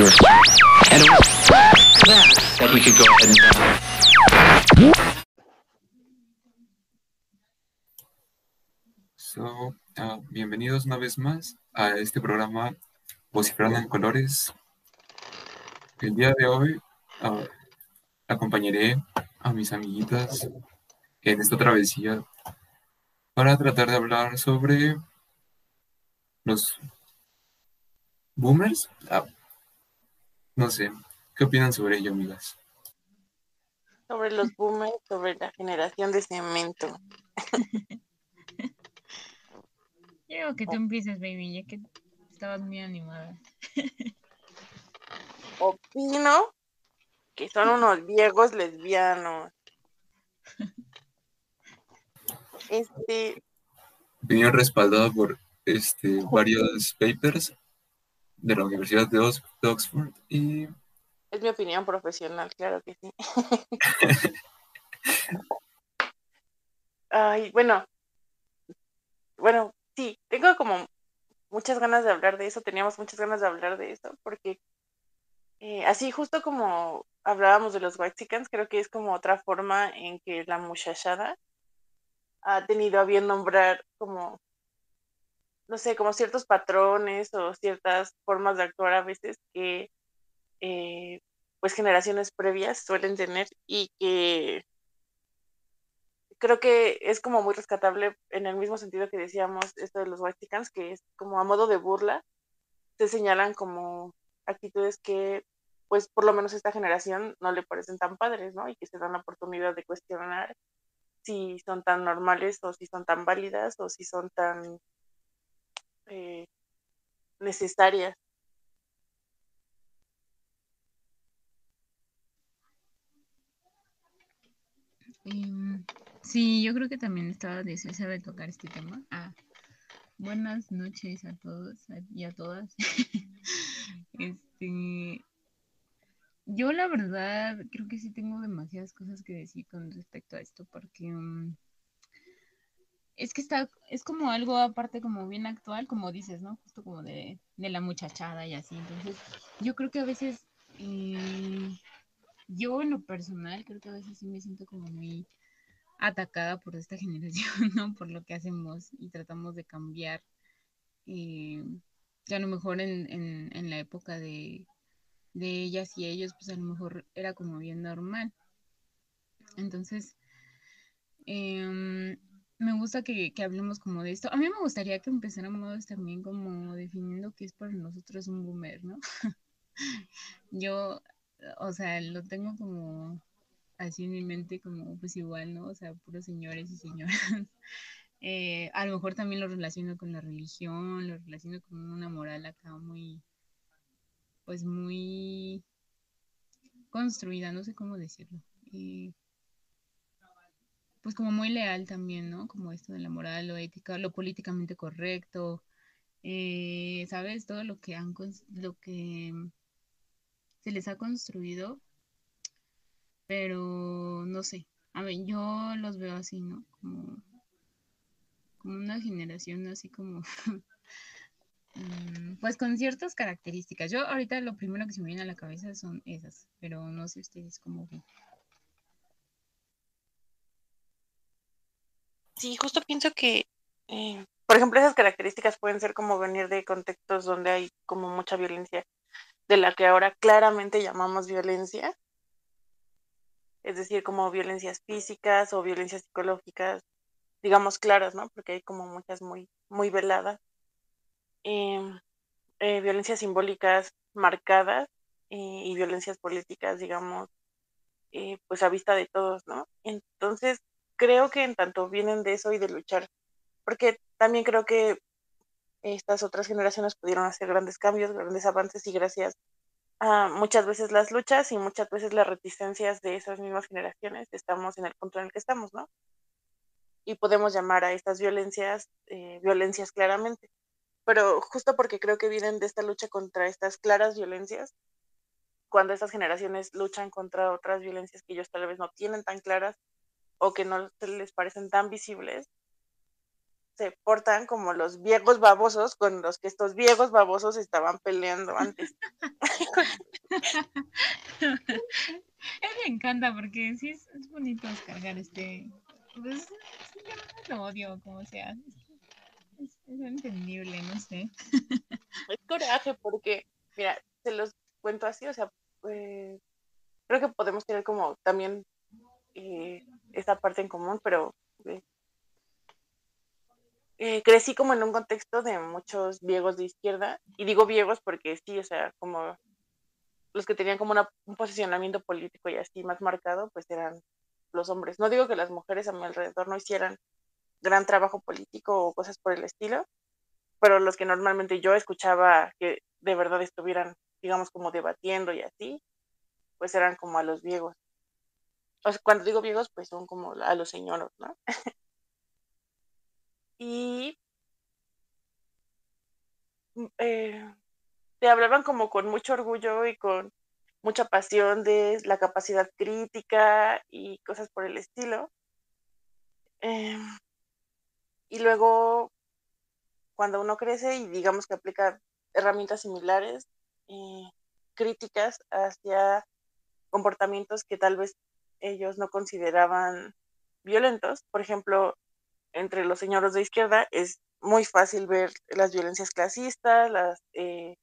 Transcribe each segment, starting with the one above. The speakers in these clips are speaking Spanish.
you were and uh, So, ah, bienvenidos una vez más a este programa Vociferando en Colores. El día de hoy ah, acompañaré a mis amiguitas en esta travesía para tratar de hablar sobre los boomers. No sé, ¿qué opinan sobre ello, amigas? Sobre los boomers, sobre la generación de cemento. Quiero que tú empieces, baby, ya que estabas muy animada. Opino que son unos viejos lesbianos. Este, Opinión respaldada por este, varios papers de la Universidad de, Ox- de Oxford y es mi opinión profesional, claro que sí. Ay, bueno, bueno, sí, tengo como muchas ganas de hablar de eso, teníamos muchas ganas de hablar de eso, porque eh, así justo como hablábamos de los Waxicans, creo que es como otra forma en que la muchachada ha tenido a bien nombrar como, no sé, como ciertos patrones o ciertas formas de actuar a veces que eh, pues generaciones previas suelen tener y que creo que es como muy rescatable en el mismo sentido que decíamos esto de los Waxicans, que es como a modo de burla, se señalan como actitudes que pues por lo menos a esta generación no le parecen tan padres, ¿no? Y que se dan la oportunidad de cuestionar si son tan normales o si son tan válidas o si son tan eh, necesarias. Em, sí, yo creo que también estaba deseosa de tocar este tema. Ah, buenas noches a todos y a todas. Este, yo la verdad creo que sí tengo demasiadas cosas que decir con respecto a esto, porque mm, es que está, es como algo aparte como bien actual, como dices, ¿no? Justo como de, de la muchachada y así. Entonces, yo creo que a veces, eh, yo en lo personal, creo que a veces sí me siento como muy atacada por esta generación, ¿no? Por lo que hacemos y tratamos de cambiar. eh, a lo mejor en, en, en la época de, de ellas y ellos, pues a lo mejor era como bien normal. Entonces, em, me gusta que, que hablemos como de esto. A mí me gustaría que empezáramos también como definiendo qué es para nosotros un boomer, ¿no? Yo, o sea, lo tengo como así en mi mente como pues igual, ¿no? O sea, puros señores y señoras. Eh, a lo mejor también lo relaciono con la religión, lo relaciono con una moral acá muy, pues muy construida, no sé cómo decirlo. Eh, pues como muy leal también, ¿no? Como esto de la moral, lo ética, lo políticamente correcto, eh, ¿sabes? Todo lo que han, lo que se les ha construido, pero no sé. A ver, yo los veo así, ¿no? Como, como una generación así como, mm, pues con ciertas características. Yo ahorita lo primero que se me viene a la cabeza son esas, pero no sé ustedes cómo ven. Sí, justo pienso que, eh, por ejemplo, esas características pueden ser como venir de contextos donde hay como mucha violencia, de la que ahora claramente llamamos violencia, es decir, como violencias físicas o violencias psicológicas, digamos claras, ¿no? Porque hay como muchas muy, muy veladas. Em, eh, violencias simbólicas marcadas eh, y violencias políticas, digamos, pues a vista de todos, ¿no? Entonces, creo que en tanto vienen de eso y de luchar, porque también creo que estas otras generaciones pudieron hacer grandes cambios, grandes avances y gracias a muchas veces las luchas y muchas veces las reticencias de esas mismas generaciones estamos en el punto en el que estamos, ¿no? Y podemos llamar a estas violencias eh, violencias claramente. Pero justo porque creo que vienen de esta lucha contra estas claras violencias, cuando estas generaciones luchan contra otras violencias que ellos tal vez no tienen tan claras o que no les parecen tan visibles, se portan como los viejos babosos con los que estos viejos babosos estaban peleando antes. Él me encanta porque sí es, es bonito descargar este. Pues, lo odio, como sea. Es, es entendible, no sé. Es coraje porque, mira, se los cuento así, o sea, eh, creo que podemos tener como también eh, esta parte en común, pero eh, eh, crecí como en un contexto de muchos viejos de izquierda, y digo viejos porque sí, o sea, como los que tenían como una- un posicionamiento político y así más marcado, pues eran los hombres. No digo que las mujeres a mi alrededor no hicieran gran trabajo político o cosas por el estilo, pero los que normalmente yo escuchaba que de verdad estuvieran, digamos, como debatiendo y así, pues eran como a los viejos. Cuando digo viejos, pues son como a los señoros, ¿no? Y mm, eh, te hablaban como con mucho orgullo y con mucha pasión de la capacidad crítica y cosas por el estilo. Em, y luego, cuando uno crece y digamos que aplica herramientas similares, eh, críticas hacia comportamientos que tal vez ellos no consideraban violentos, por ejemplo, entre los señores de izquierda es muy fácil ver las violencias clasistas, las eh,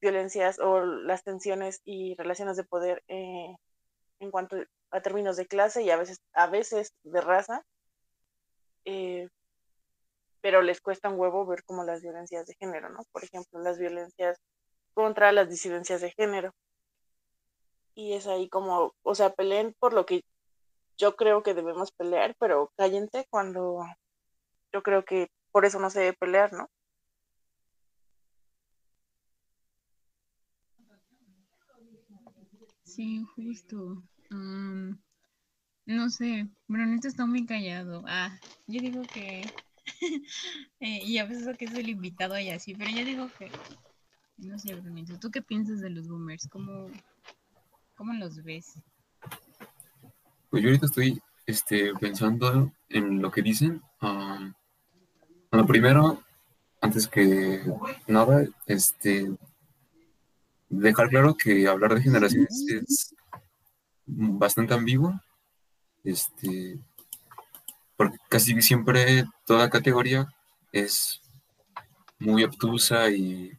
violencias o las tensiones y relaciones de poder eh, en cuanto a términos de clase y a veces, a veces de raza, eh, pero les cuesta un huevo ver como las violencias de género, ¿no? Por ejemplo, las violencias contra las disidencias de género. Y es ahí como, o sea, peleen por lo que yo creo que debemos pelear, pero cállense cuando yo creo que por eso no se debe pelear, ¿no? Sí, justo. Am, no sé, Brunito está muy callado. Ah, yo digo que. eh, y a veces que es el invitado y así, pero yo digo que. No sé, Brunito, ¿tú qué piensas de los boomers? ¿Cómo, cómo los ves? Pues yo ahorita estoy este, pensando en lo que dicen. ah, bueno, primero, antes que nada, este, dejar claro que hablar de generaciones es bastante ambiguo. Este, porque casi siempre toda categoría es muy obtusa y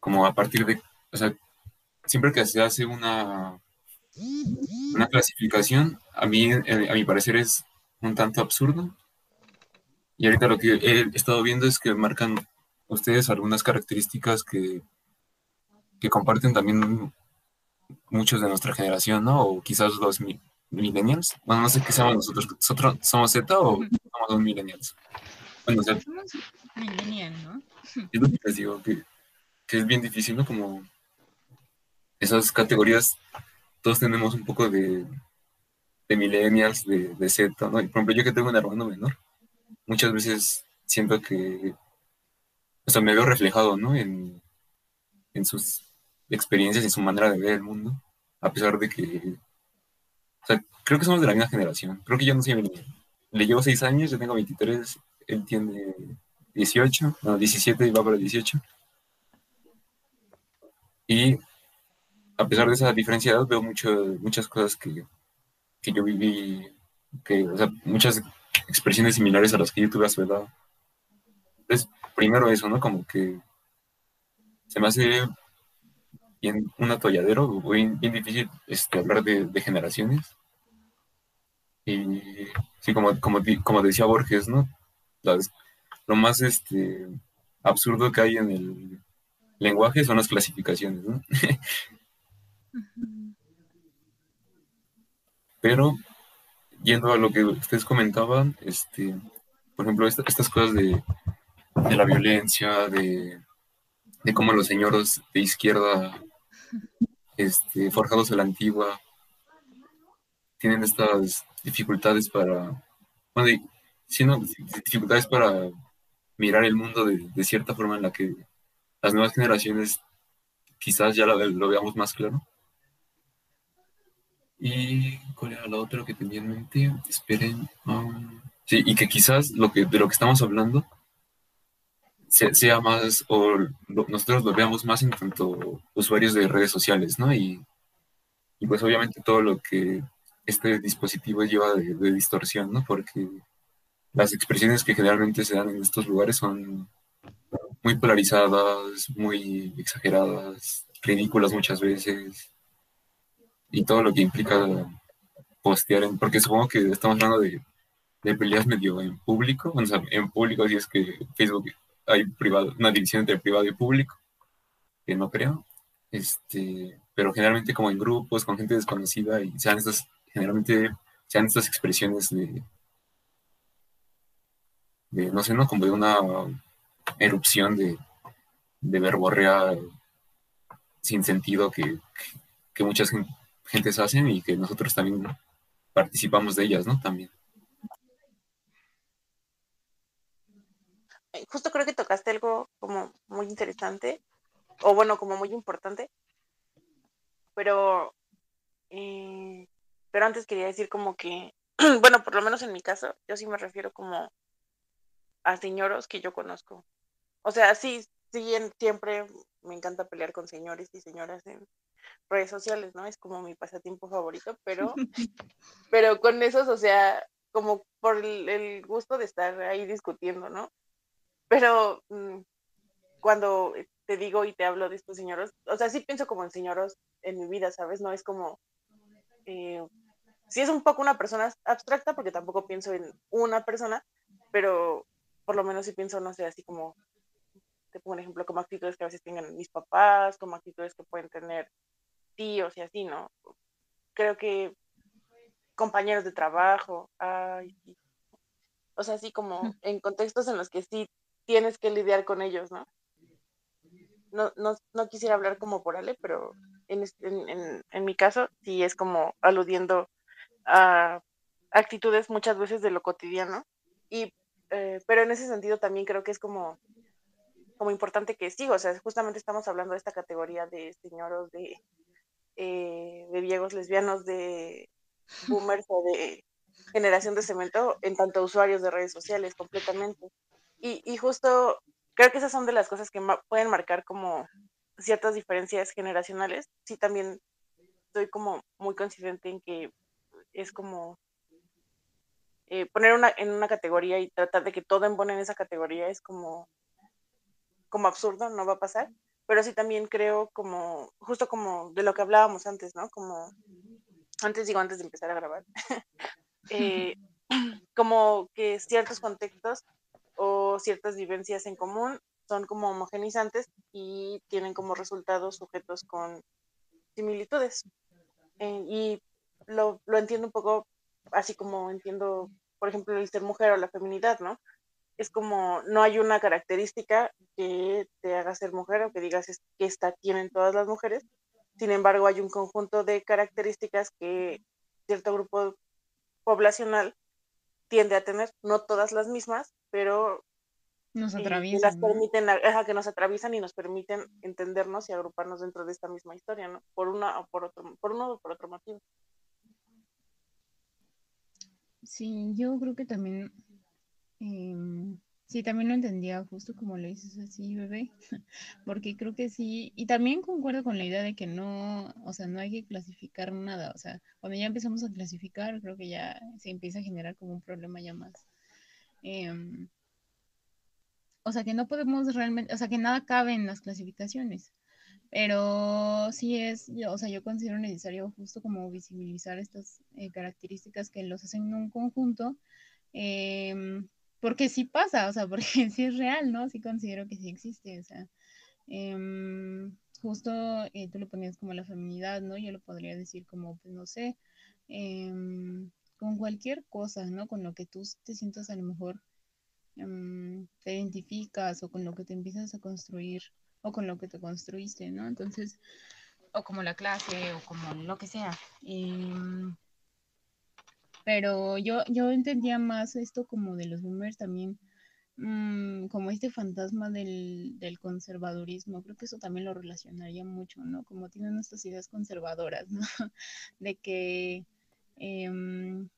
como a partir de, o sea, siempre que se hace una, una clasificación, a mí, eh, a mi parecer, es un tanto absurdo. Y ahorita lo que he estado viendo es que marcan ustedes algunas características que, que comparten también muchos de nuestra generación, ¿no? O quizás los mi- millennials. Bueno, no sé qué somos nosotros. ¿Nosotros somos Z o somos los millennials? Bueno, o sea, Somos millennial, ¿no? es lo que les digo, que, que es bien difícil, ¿no? Como esas categorías, todos tenemos un poco de, de millennials, de, de Z, ¿no? Y, por ejemplo, yo que tengo un hermano menor, muchas veces siento que, o sea, me veo reflejado, ¿no? En, en sus experiencias y su manera de ver el mundo, a pesar de que, o sea, creo que somos de la misma generación, creo que yo no soy millennial. Le llevo seis años, yo tengo 23, él tiene 18, no, 17 y va para 18. Y a pesar de esa diferencia veo mucho, muchas cosas que, que yo viví, que, o sea, muchas expresiones similares a las que yo tuve a su edad. Entonces, primero eso, ¿no? Como que se me hace bien un atolladero, bien, difícil este, hablar de, generaciones. Y sí, como, como, como decía Borges, ¿no? Lo más este, absurdo que hay en el lenguaje son las clasificaciones, ¿no? Pero yendo a lo que ustedes comentaban, este, por ejemplo, esta- estas cosas de, de la violencia, de, de cómo los señores de izquierda, este, forjados a la antigua, tienen estas dificultades para, bueno, y- sí, no, dificultades para mirar el mundo de, de cierta forma en la que las nuevas generaciones quizás ya lo veamos más claro. ¿Y cuál era la otra que tenía en mente? Esperen. um, Sí, y que quizás lo que, de lo que estamos hablando sea, más, o nosotros lo veamos más en tanto usuarios de redes sociales, ¿no? Y, pues obviamente todo lo que este dispositivo lleva de distorsión, ¿no? Porque las expresiones que generalmente se dan en estos lugares son muy polarizadas, muy exageradas, ridículas muchas veces, y todo lo que implica postear, en, porque supongo que estamos hablando de, peleas medio en público, en público si es que Facebook hay privado, una división entre privado y público, que no creo, este, pero generalmente como en grupos, con gente desconocida, y sean estas, generalmente sean estas expresiones de, de, no sé, ¿no? Como de una erupción de, de verborrea sin sentido que, que muchas gentes hacen y que nosotros también participamos de ellas, ¿no? También. Eh, Justo creo que tocaste algo como muy interesante, o bueno, como muy importante, pero, eh, pero antes quería decir como que, bueno, por lo menos en mi caso, yo sí me refiero como a señoros que yo conozco. O sea, sí, sí, siempre me encanta pelear con señores y señoras en redes sociales, ¿no? Es como mi pasatiempo favorito, pero, pero con esos, o sea, como por el, gusto de estar ahí discutiendo, ¿no? Pero mm, cuando te digo y te hablo de estos señoros, o sea, sí pienso como en señoros en mi vida, ¿sabes? No es como, eh, sí es un poco una persona abstracta porque tampoco pienso en una persona, pero por lo menos sí pienso, no sé, así como, te pongo un ejemplo, como actitudes que a veces tengan mis papás, como actitudes que pueden tener tíos y así, ¿no? Creo que compañeros de trabajo, ay, sí. O sea, así como en contextos en los que sí tienes que lidiar con ellos, ¿no? No, no, no quisiera hablar como por Ale, pero en, es- en, en, en mi caso sí es como aludiendo a actitudes muchas veces de lo cotidiano. Y, eh, pero en ese sentido también creo que es como, como importante que sí, o sea, justamente estamos hablando de esta categoría de señoros, de, eh, de viejos lesbianos, de boomers o de generación de cemento en tanto usuarios de redes sociales completamente. Y, y justo creo que esas son de las cosas que pueden marcar como ciertas diferencias generacionales. Sí, también estoy como muy consciente en que es como eh, poner una, en una categoría y tratar de que todo embone en esa categoría es como, como absurdo, no va a pasar. Pero sí también creo como, justo como de lo que hablábamos antes, ¿no? Como, antes digo, antes de empezar a grabar, eh, como que ciertos contextos o ciertas vivencias en común son como homogenizantes y tienen como resultados sujetos con similitudes. Eh, y lo, lo entiendo un poco así como entiendo, por ejemplo, el ser mujer o la feminidad, ¿no? Es como no hay una característica que te haga ser mujer o que digas es, que esta tienen todas las mujeres. Sin embargo, hay un conjunto de características que cierto grupo poblacional tiende a tener, no todas las mismas, pero Nos atraviesan. las ¿no? permiten, ajá, que nos atraviesan y nos permiten entendernos y agruparnos dentro de esta misma historia, ¿no? Por una o por otro, por uno o por otro motivo. Sí, yo creo que también, em, sí, también lo entendía justo como lo dices así, bebé, porque creo que sí, y también concuerdo con la idea de que no, o sea, no hay que clasificar nada, o sea, cuando ya empezamos a clasificar, creo que ya se empieza a generar como un problema ya más. em, o sea, que no podemos realmente, o sea, que nada cabe en las clasificaciones. Pero sí es, o sea, yo considero necesario justo como visibilizar estas eh, características que los hacen en un conjunto, em, porque sí pasa, o sea, porque sí es real, ¿no? Sí considero que sí existe, o sea, em, justo eh, tú lo ponías como la feminidad, ¿no? Yo lo podría decir como, pues no sé, em, con cualquier cosa, ¿no? Con lo que tú te sientas a lo mejor em, te identificas o con lo que te empiezas a construir o con lo que te construiste, ¿no? Entonces, o como la clase o como lo que sea. Pero yo, yo entendía más esto como de los boomers también, mm, como este fantasma del, del conservadurismo. Creo que eso también lo relacionaría mucho, ¿no? Como tienen estas ideas conservadoras, ¿no? De que... em,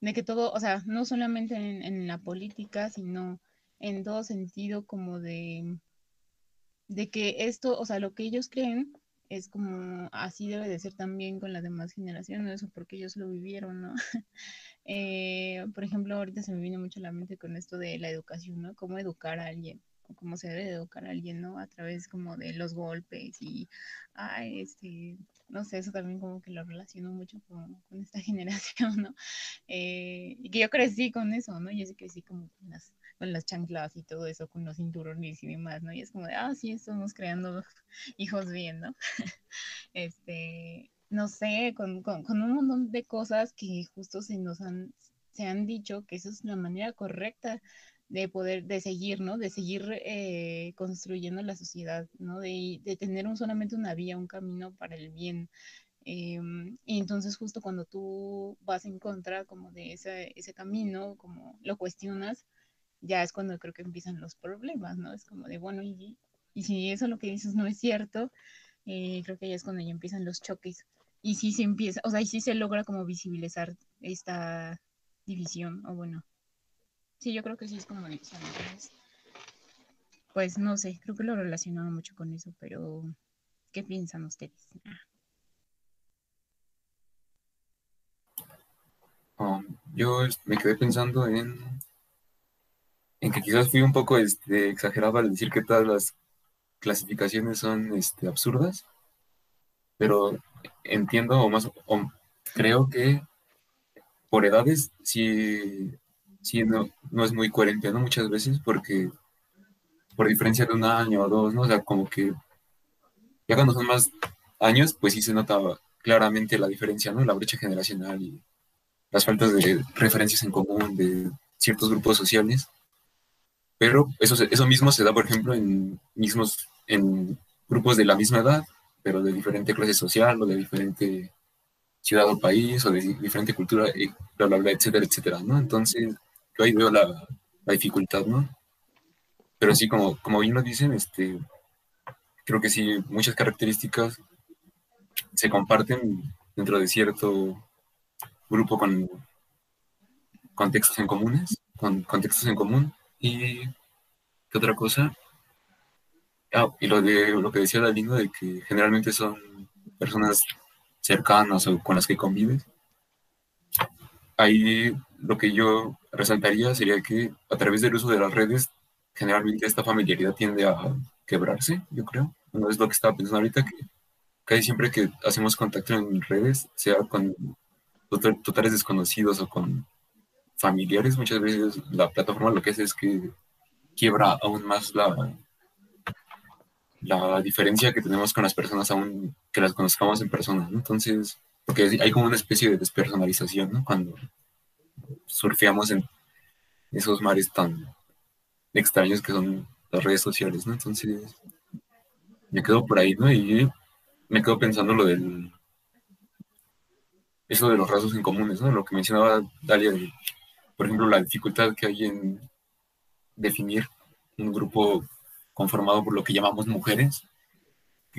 de que todo, o sea, no solamente en, en la política, sino en todo sentido como de, de que esto, o sea, lo que ellos creen es como así debe de ser también con las demás generaciones, o porque ellos lo vivieron, ¿no? Eh, por ejemplo, ahorita se me viene mucho a la mente con esto de la educación, ¿no? Cómo educar a alguien, o cómo se debe educar a alguien, ¿no? A través como de los golpes y, ay, este, no sé, eso también como que lo relaciono mucho con, esta generación, ¿no? Eh, y que yo crecí con eso, ¿no? Yo sí crecí como con las, con las chanclas y todo eso, con los cinturones y demás, ¿no? Y es como de, ah, sí, estamos creando hijos bien, ¿no? este, no sé, con, con, con, un montón de cosas que justo se nos han, se han dicho que esa es la manera correcta de poder, de seguir, ¿no? De seguir eh, construyendo la sociedad, ¿no? De, de, tener un, solamente una vía, un camino para el bien. Eh, y entonces justo cuando tú vas en contra como de ese, ese camino, como lo cuestionas, ya es cuando creo que empiezan los problemas, ¿no? Es como de, bueno, y, y si eso lo que dices no es cierto, eh, creo que ya es cuando ya empiezan los choques. Y sí se empieza, o sea, y sí se logra como visibilizar esta división, o bueno, Sí, yo creo que sí es como. Entonces, pues no sé, creo que lo relacionaba mucho con eso, pero ¿qué piensan ustedes? Um, yo me quedé pensando en, en que quizás fui un poco este, exagerado al decir que todas las clasificaciones son este, absurdas, pero entiendo o más o creo que por edades sí sí, no, no es muy coherente, ¿no? Muchas veces porque por diferencia de un año o dos, ¿no? O sea, como que ya cuando son más años, pues sí se nota claramente la diferencia, ¿no? La brecha generacional y las faltas de referencias en común de ciertos grupos sociales. Pero eso, eso mismo se da, por ejemplo, en mismos, en grupos de la misma edad, pero de diferente clase social o de diferente ciudad o país o de diferente cultura, y bla, etcétera, etcétera, ¿no? Entonces, yo ahí veo la, la dificultad, ¿no? Pero sí, como, como bien nos dicen, este, creo que sí, muchas características se comparten dentro de cierto grupo con contextos en comunes, con contextos en común. Y qué otra cosa. Ah, y lo de lo que decía Dalino de que generalmente son personas cercanas o con las que convives. Ahí lo que yo resaltaría sería que a través del uso de las redes, generalmente esta familiaridad tiende a quebrarse, yo creo. No es lo que estaba pensando ahorita, que casi siempre que hacemos contacto en redes, sea con totales desconocidos o con familiares, muchas veces la plataforma lo que hace es que quiebra aún más la, la diferencia que tenemos con las personas aún que las conozcamos en persona. Entonces, porque hay como una especie de despersonalización, ¿no? Cuando surfeamos en esos mares tan extraños que son las redes sociales, ¿no? Entonces, me quedo por ahí, ¿no? Y me quedo pensando lo del... Eso de los rasgos en comunes, ¿no? Lo que mencionaba Dalia, por ejemplo, la dificultad que hay en definir un grupo conformado por lo que llamamos mujeres,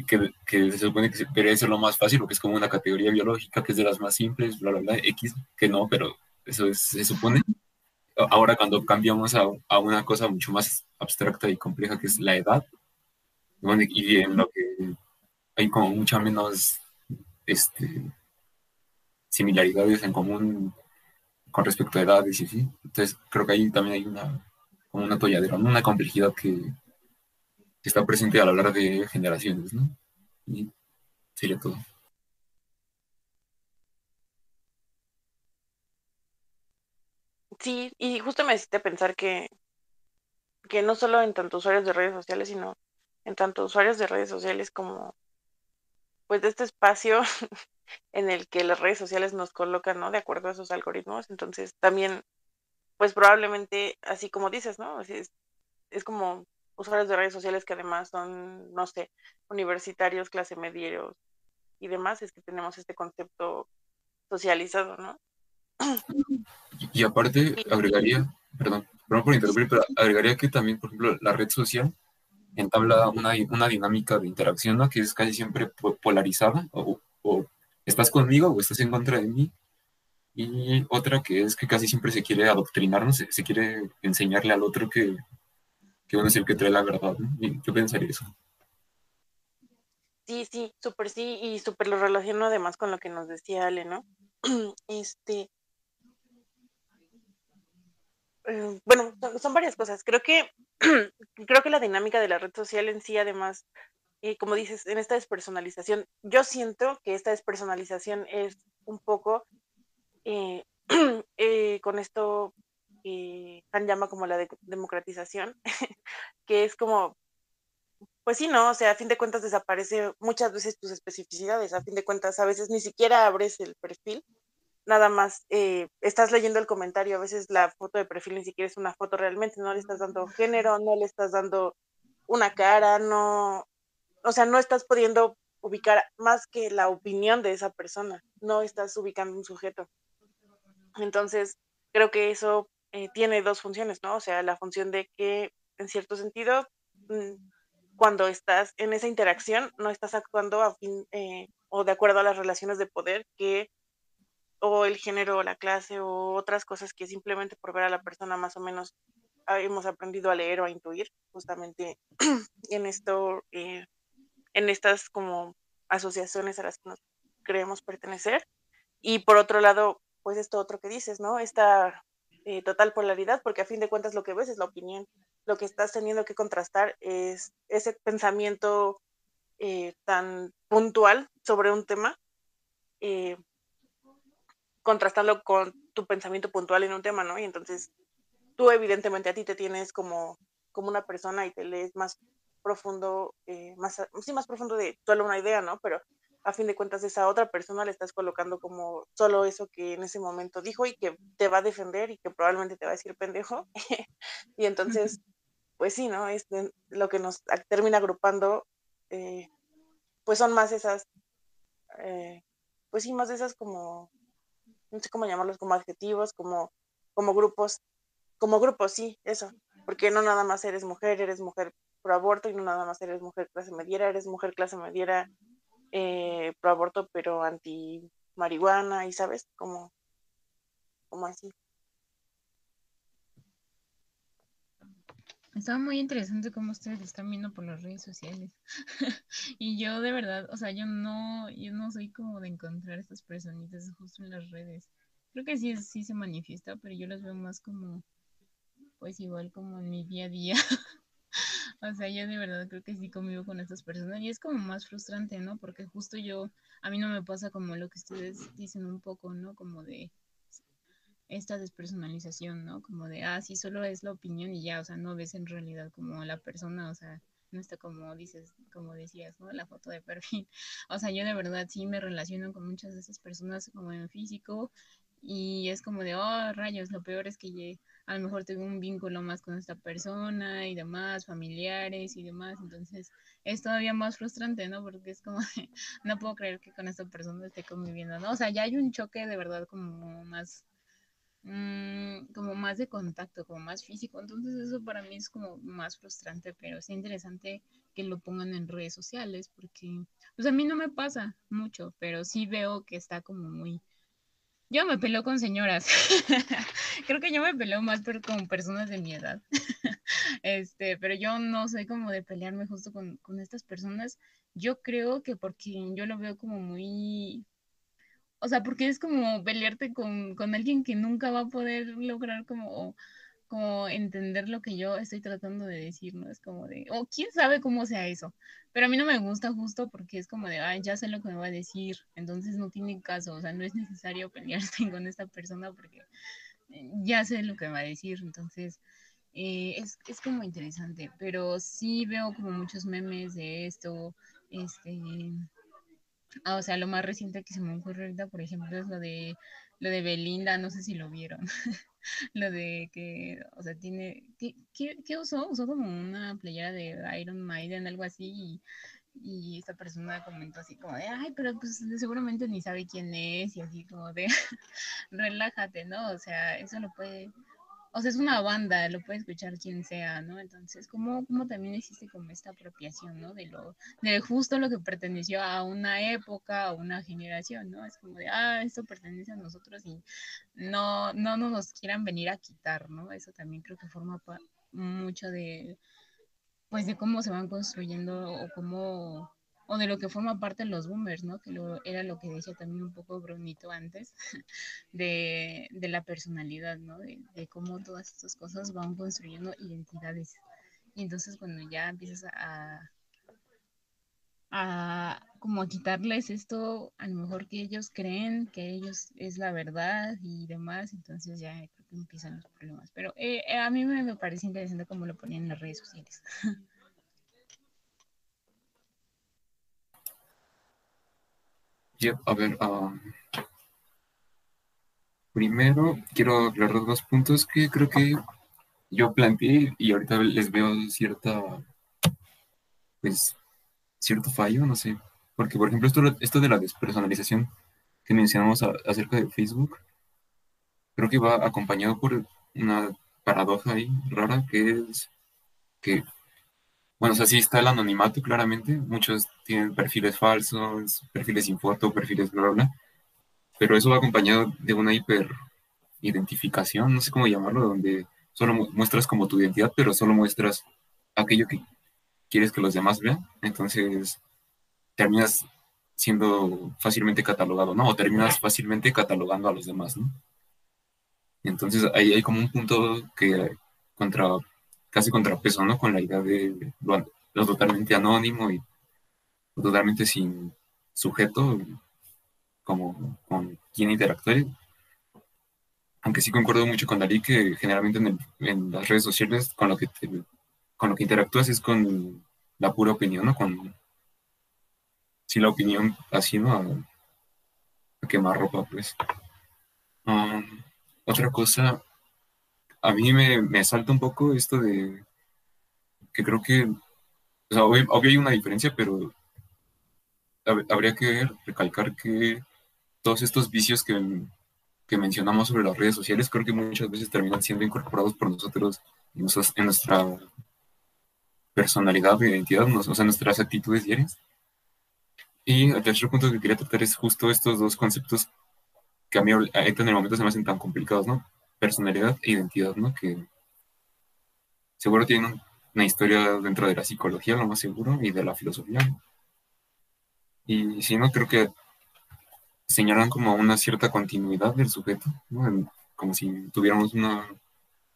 que, que, se supone que debería ser lo más fácil, porque es como una categoría biológica que es de las más simples, bla, bla, bla, X, que no, pero eso se supone. Ahora cuando cambiamos a, a, una cosa mucho más abstracta y compleja que es la edad, y en lo que hay como mucha menos este, similaridades en común con respecto a edades y así. Entonces creo que ahí también hay una, como una tolladera, una complejidad que, está presente a lo largo de generaciones, ¿no? Y sería todo. Sí, y justo me hiciste pensar que, que no solo en tanto usuarios de redes sociales, sino en tanto usuarios de redes sociales como pues de este espacio en el que las redes sociales nos colocan, ¿no? De acuerdo a esos algoritmos. Entonces, también, pues probablemente, así como dices, ¿no? Es, es como usuarios de redes sociales que además son, no sé, universitarios, clase medieros y demás, es que tenemos este concepto socializado, ¿no? Y, aparte, agregaría, perdón, perdón por interrumpir, pero agregaría que también, por ejemplo, la red social entabla una, una dinámica de interacción, ¿no? Que es casi siempre polarizada, o, estás conmigo o estás en contra de mí, Y otra que es que casi siempre se quiere adoctrinarnos, se, se quiere enseñarle al otro que, que uno es el que trae la verdad. ¿no? Yo pensaría eso. Sí, sí, súper sí, y súper lo relaciono además con lo que nos decía Ale, ¿no? Este, bueno, son, varias cosas. Creo que, creo que la dinámica de la red social en sí, además, eh, como dices, en esta despersonalización, yo siento que esta despersonalización es un poco eh, eh, con esto que Han llama como la de- democratización, que es como, pues sí, ¿no? O sea, a fin de cuentas desaparece muchas veces tus especificidades, a fin de cuentas a veces ni siquiera abres el perfil, nada más eh, estás leyendo el comentario, a veces la foto de perfil ni siquiera es una foto realmente, no le estás dando género, no le estás dando una cara, no, o sea, no estás pudiendo ubicar más que la opinión de esa persona, no estás ubicando un sujeto. Entonces, creo que eso eh, tiene dos funciones, ¿no? O sea, la función de que, en cierto sentido, mm, cuando estás en esa interacción, no estás actuando a fin, eh, o de acuerdo a las relaciones de poder que, o el género, o la clase, o otras cosas que simplemente por ver a la persona más o menos hemos aprendido a leer o a intuir, justamente en esto, eh, en estas como asociaciones a las que nos creemos pertenecer. Y por otro lado, pues esto otro que dices, ¿no? Esta eh, total polaridad, porque a fin de cuentas lo que ves es la opinión. Lo que estás teniendo que contrastar es ese pensamiento eh, tan puntual sobre un tema, contrastarlo con tu pensamiento puntual en un tema, ¿no? Y entonces tú evidentemente a ti te tienes como, como una persona y te lees más profundo, eh, más, sí, más profundo de solo una idea, ¿no? Pero a fin de cuentas esa otra persona le estás colocando como solo eso que en ese momento dijo y que te va a defender y que probablemente te va a decir pendejo. y entonces, pues sí, ¿no? Es lo que nos termina agrupando, eh, pues son más esas, eh, pues sí, más esas como, no sé cómo llamarlos, como adjetivos, como, como grupos, como grupos, sí, eso, porque no nada más eres mujer, eres mujer pro aborto y no nada más eres mujer clase mediera, eres mujer clase mediera eh, pro aborto pero anti marihuana y sabes, como, como así. Estaba muy interesante cómo ustedes están viendo por las redes sociales. y yo de verdad, o sea, yo no, yo no soy como de encontrar estas personitas justo en las redes. Creo que sí, sí se manifiesta, pero yo las veo más como, pues igual como en mi día a día. O sea, yo de verdad creo que sí convivo con estas personas y es como más frustrante, ¿no? Porque justo yo, a mí no me pasa como lo que ustedes dicen un poco, ¿no? Como de esta despersonalización, ¿no? Como de, ah, sí, solo es la opinión y ya, o sea, no ves en realidad como la persona, o sea, no está como dices, como decías, ¿no? La foto de perfil. O sea, yo de verdad sí me relaciono con muchas de esas personas como en físico y es como de, oh, rayos, lo peor es que a lo mejor tengo un vínculo más con esta persona y demás, familiares y demás, entonces es todavía más frustrante, ¿no? Porque es como de, no puedo creer que con esta persona esté conviviendo, ¿no? O sea, ya hay un choque de verdad como más mm, como más de contacto, como más físico. Entonces eso para mí es como más frustrante, pero es interesante que lo pongan en redes sociales porque pues a mí no me pasa mucho, pero sí veo que está como muy... Yo me peleo con señoras. Creo que yo me peleo más pero con personas de mi edad. este, pero yo no soy como de pelearme justo con, con estas personas. Yo creo que porque yo lo veo como muy o sea, porque es como pelearte con, con alguien que nunca va a poder lograr como, como entender lo que yo estoy tratando de decir, ¿no? Es como de, o quién sabe cómo sea eso. Pero a mí no me gusta justo porque es como de, ay, ya sé lo que me va a decir, entonces no tiene caso, o sea, no es necesario pelearse con esta persona porque eh, ya sé lo que me va a decir, entonces eh, es, es como interesante, pero sí veo como muchos memes de esto, este, Ah, o sea, lo más reciente que se me ocurre ahorita, por ejemplo, es lo de lo de Belinda, no sé si lo vieron. lo de que, o sea, tiene, ¿qué, qué, qué usó? Usó como una playera de Iron Maiden, algo así, y, y esta persona comentó así como de, ay, pero pues seguramente ni sabe quién es, y así como de, relájate, ¿no? O sea, eso lo puede, o sea, es una banda, lo puede escuchar quien sea, ¿no? Entonces, ¿cómo, cómo también existe como esta apropiación, ¿no? De lo, de justo lo que perteneció a una época, a una generación, ¿no? Es como de, ah, esto pertenece a nosotros y no, no nos quieran venir a quitar, ¿no? Eso también creo que forma mucho de, pues, de cómo se van construyendo o cómo o de lo que forma parte los boomers, ¿no? Que lo, era lo que decía también un poco Brunito antes, de, de la personalidad, ¿no? De, cómo todas estas cosas van construyendo identidades. Y entonces cuando ya empiezas a, a como quitarles esto, a lo mejor que ellos creen que ellos es la verdad y demás, entonces ya creo que empiezan los problemas. Pero eh, a mí me, me parece interesante cómo lo ponían en las redes sociales. a ver, um, primero quiero aclarar dos puntos que creo que yo planteé y ahorita les veo cierta, pues, cierto fallo, no sé. Porque, por ejemplo, esto, esto de la despersonalización que mencionamos acerca de Facebook, creo que va acompañado por una paradoja ahí rara, que es que bueno, o sea, sí está el anonimato, claramente. Muchos tienen perfiles falsos, perfiles sin foto, perfiles bla, bla, bla. Pero eso va acompañado de una hiperidentificación, no sé cómo llamarlo, donde solo muestras como tu identidad, pero solo muestras aquello que quieres que los demás vean. Entonces, terminas siendo fácilmente catalogado, ¿no? O terminas fácilmente catalogando a los demás, ¿no? Entonces, ahí hay como un punto que contra casi contrapeso, ¿no? Con la idea de lo, totalmente anónimo y totalmente sin sujeto, como con quien interactúe. Aunque sí concuerdo mucho con Dalí que generalmente en, las redes sociales con lo que con lo que interactúas es con la pura opinión, ¿no? Con sí la opinión así, ¿no? A, quemar ropa, pues. Um, otra cosa, a mí me, me salta un poco esto de que creo que, o sea, obvio, hay una diferencia, pero habría que recalcar que todos estos vicios que, que, mencionamos sobre las redes sociales, creo que muchas veces terminan siendo incorporados por nosotros en, nuestra personalidad, identidad, o sea, nuestras actitudes diarias. Y el tercer punto que quería tratar es justo estos dos conceptos que a mí en el momento se me hacen tan complicados, ¿no? Personalidad e identidad, ¿no? Que seguro tienen una historia dentro de la psicología, lo más seguro, y de la filosofía. Y si no, creo que señalan como una cierta continuidad del sujeto, ¿no? como si tuviéramos una,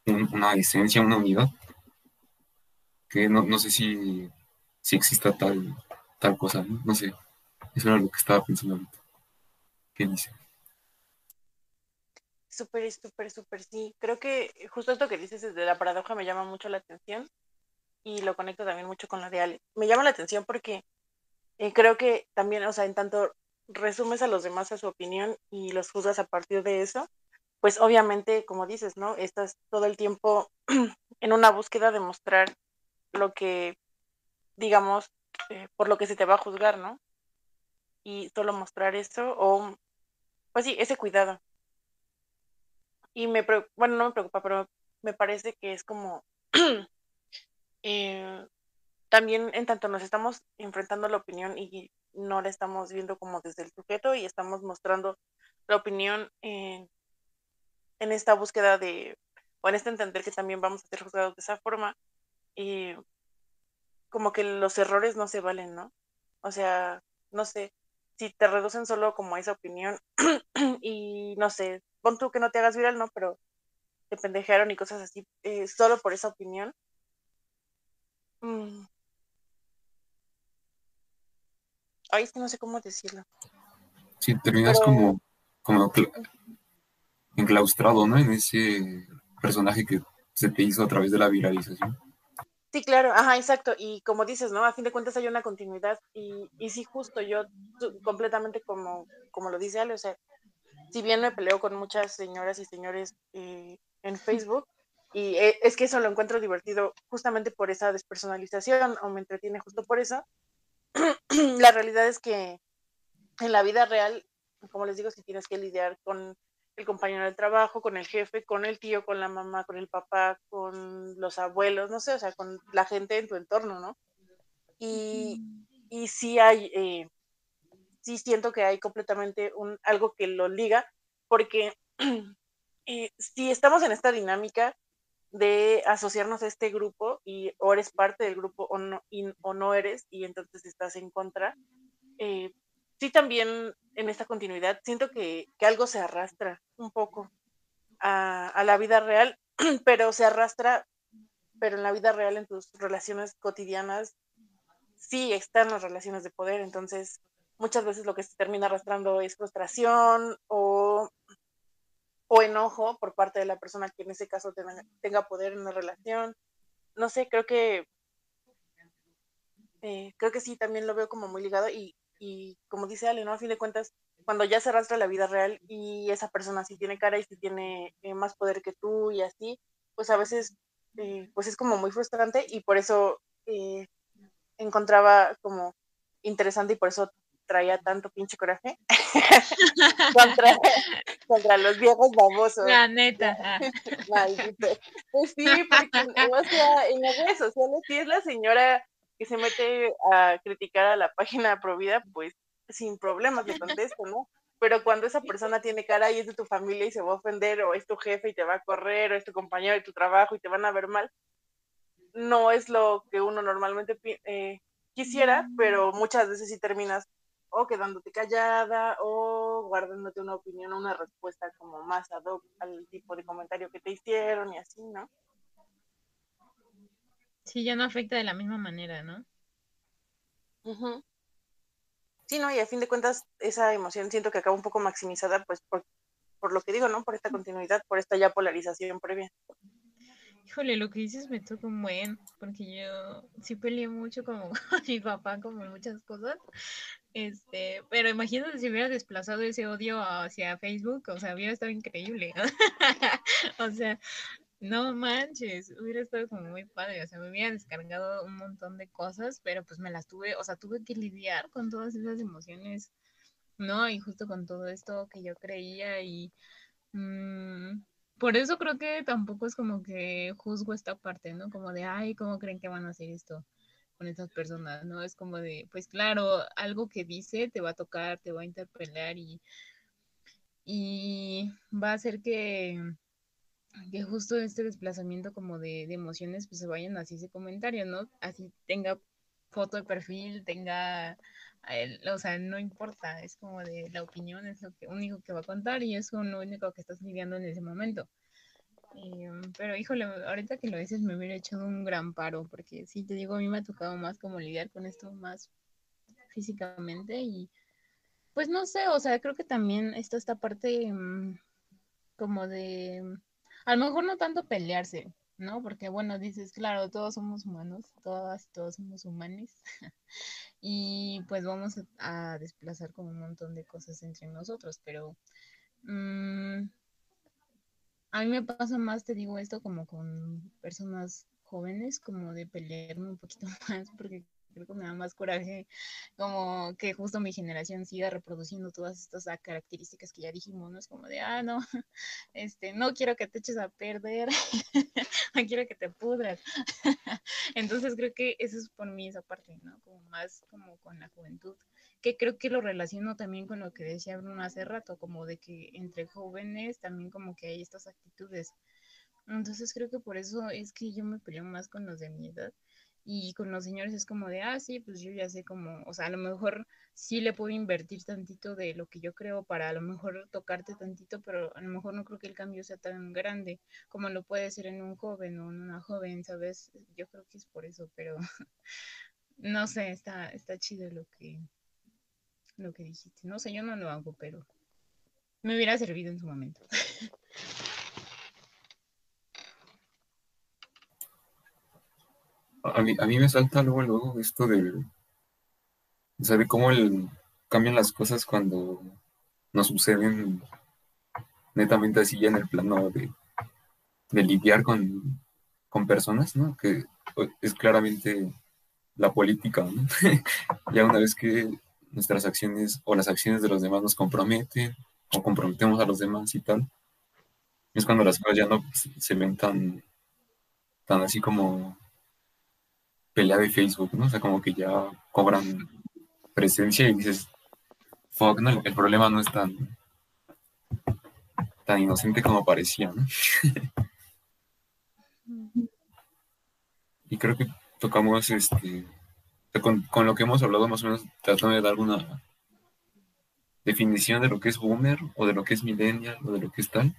una esencia, una unidad, que no, no sé si, si exista tal, tal cosa, ¿no? no sé. Eso era lo que estaba pensando ahorita. ¿Qué dice? Súper, súper, súper, sí. Creo que justo esto que dices de la paradoja me llama mucho la atención y lo conecto también mucho con la de Ale. Me llama la atención porque eh, creo que también, o sea, en tanto resumes a los demás a su opinión y los juzgas a partir de eso, pues obviamente, como dices, ¿no? Estás todo el tiempo en una búsqueda de mostrar lo que, digamos, eh, por lo que se te va a juzgar, ¿no? Y solo mostrar eso o, pues sí, ese cuidado y me, bueno, no me preocupa, pero me parece que es como, eh, también en tanto nos estamos enfrentando a la opinión y no la estamos viendo como desde el sujeto y estamos mostrando la opinión en, en esta búsqueda de, o en este entender que también vamos a ser juzgados de esa forma, y como que los errores no se valen, ¿no? O sea, no sé, si te reducen solo como esa opinión y no sé, pon tú que no te hagas viral, ¿no? Pero te pendejearon y cosas así, eh, solo por esa opinión. Mm. Ay, es que no sé cómo decirlo. Sí, terminas como, como enclaustrado, ¿no? En ese personaje que se te hizo a través de la viralización. Sí, claro, ajá, exacto. Y como dices, ¿no? A fin de cuentas hay una continuidad y, y sí, justo yo completamente como, como lo dice Ale, o sea, si bien me peleo con muchas señoras y señores eh, en Facebook, y eh, es que eso lo encuentro divertido justamente por esa despersonalización o me entretiene justo por eso, la realidad es que en la vida real, como les digo, si tienes que lidiar con el compañero del trabajo, con el jefe, con el tío, con la mamá, con el papá, con los abuelos, no sé, o sea, con la gente en tu entorno, ¿no? Y, y sí hay, eh, sí siento que hay completamente un, algo que lo liga, porque eh, si estamos en esta dinámica de asociarnos a este grupo y o eres parte del grupo o no, o no eres y entonces estás en contra, eh, sí también en esta continuidad siento que, algo se arrastra un poco a, la vida real, pero se arrastra, pero en la vida real, en tus relaciones cotidianas, sí están las relaciones de poder, entonces muchas veces lo que se termina arrastrando es frustración o, o enojo por parte de la persona que en ese caso tenga, tenga poder en una relación. No sé, creo que eh, creo que sí, también lo veo como muy ligado y, y como dice Ale, ¿no? A fin de cuentas, cuando ya se arrastra la vida real y esa persona sí tiene cara y sí tiene eh, más poder que tú y así, pues a veces eh, pues es como muy frustrante y por eso encontraba como interesante y por eso traía tanto pinche coraje contra, contra, los viejos babosos. La neta. Pues sí, porque o sea, en las redes sociales sí es la señora que se mete a criticar a la página Provida, pues sin problemas le contesto, ¿no? Pero cuando esa persona tiene cara y es de tu familia y se va a ofender, o es tu jefe y te va a correr, o es tu compañero de tu trabajo y te van a ver mal, no es lo que uno normalmente eh, quisiera, pero muchas veces sí terminas o quedándote callada o guardándote una opinión, una respuesta como más ad hoc al tipo de comentario que te hicieron y así, ¿no? Sí, ya no afecta de la misma manera, ¿no? Sí, no, y a fin de cuentas esa emoción siento que acaba un poco maximizada pues por, por lo que digo, ¿no? Por esta continuidad, por esta ya polarización previa. Híjole, lo que dices me toca un buen, porque yo sí peleé mucho como con mi papá, como muchas cosas. Este, pero imagínate si hubiera desplazado ese odio hacia Facebook, o sea, hubiera estado increíble. o sea, no manches, hubiera estado como muy padre, o sea, me hubiera descargado un montón de cosas, pero pues me las tuve, o sea, tuve que lidiar con todas esas emociones, ¿no? Y justo con todo esto que yo creía y mm, por eso creo que tampoco es como que juzgo esta parte, ¿no? Como de, ay, ¿cómo creen que van a hacer esto con estas personas? ¿No? Es como de, pues claro, algo que dice te va a tocar, te va a interpelar y, y va a hacer que que justo este desplazamiento como de, emociones pues se vayan así ese comentario, ¿no? Así tenga foto de perfil, tenga, o sea, no importa, es como de la opinión es lo que, único que va a contar y es lo único que estás lidiando en ese momento. Em, pero híjole, ahorita que lo dices me hubiera echado un gran paro, porque sí, te digo, a mí me ha tocado más como lidiar con esto más físicamente y pues no sé, o sea, creo que también está esta parte mm, como de a lo mejor no tanto pelearse, ¿no? Porque bueno, dices, claro, todos somos humanos, todas y todos somos humanos. y pues vamos a, desplazar como un montón de cosas entre nosotros, pero mm, a mí me pasa más, te digo esto, como con personas jóvenes, como de pelearme un poquito más, porque creo que me da más coraje como que justo mi generación siga reproduciendo todas estas características que ya dijimos, ¿no? Es como de, ah, no, este, no quiero que te eches a perder, no quiero que te pudras. Entonces creo que eso es por mí esa parte, ¿no? Como más como con la juventud, que creo que lo relaciono también con lo que decía Bruno hace rato, como de que entre jóvenes también como que hay estas actitudes. Entonces creo que por eso es que yo me peleo más con los de mi edad y con los señores es como de, ah, sí, pues yo ya sé cómo, o sea, a lo mejor sí le puedo invertir tantito de lo que yo creo para a lo mejor tocarte tantito, pero a lo mejor no creo que el cambio sea tan grande como lo puede ser en un joven o en una joven, ¿sabes? Yo creo que es por eso, pero no sé, está, está chido lo que, lo que dijiste. No sé, yo no lo hago, pero me hubiera servido en su momento. a mí, a mí me salta luego, luego esto de, saber cómo cambian las cosas cuando nos suceden netamente así ya en el plano de, lidiar con, personas, ¿no? Que es claramente la política, ¿no? ya una vez que nuestras acciones o las acciones de los demás nos comprometen, o comprometemos a los demás y tal, es cuando las cosas ya no se ven tan, tan así como pelea de Facebook, ¿no? O sea, como que ya cobran presencia y dices, fuck, no, el problema no es tan, tan inocente como parecía, ¿no? y creo que tocamos este con, con, lo que hemos hablado más o menos tratando de dar una definición de lo que es boomer o de lo que es millennial o de lo que es tal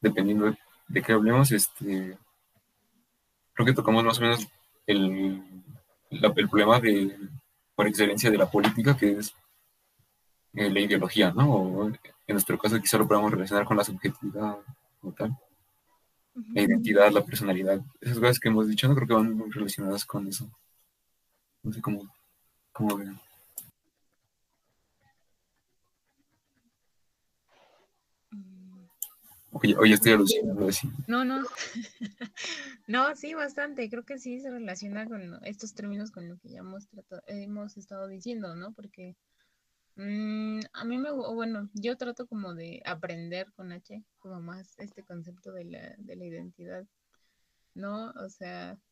dependiendo de, de qué hablemos este creo que tocamos más o menos el, el problema de por excelencia de la política que es eh, la ideología, ¿no? O en nuestro caso quizá lo podamos relacionar con la subjetividad o tal. La identidad, la personalidad. Esas cosas que hemos dicho no creo que van muy relacionadas con eso. No sé cómo, cómo vean. Oye, oye, estoy alucinando así. No, no. no, sí, bastante. Creo que sí se relaciona con estos términos con lo que ya hemos, tratado, hemos estado diciendo, ¿no? Porque mmm, a mí me, bueno, yo trato como de aprender con H, como más este concepto de la, de la identidad, ¿no? O sea, Mm,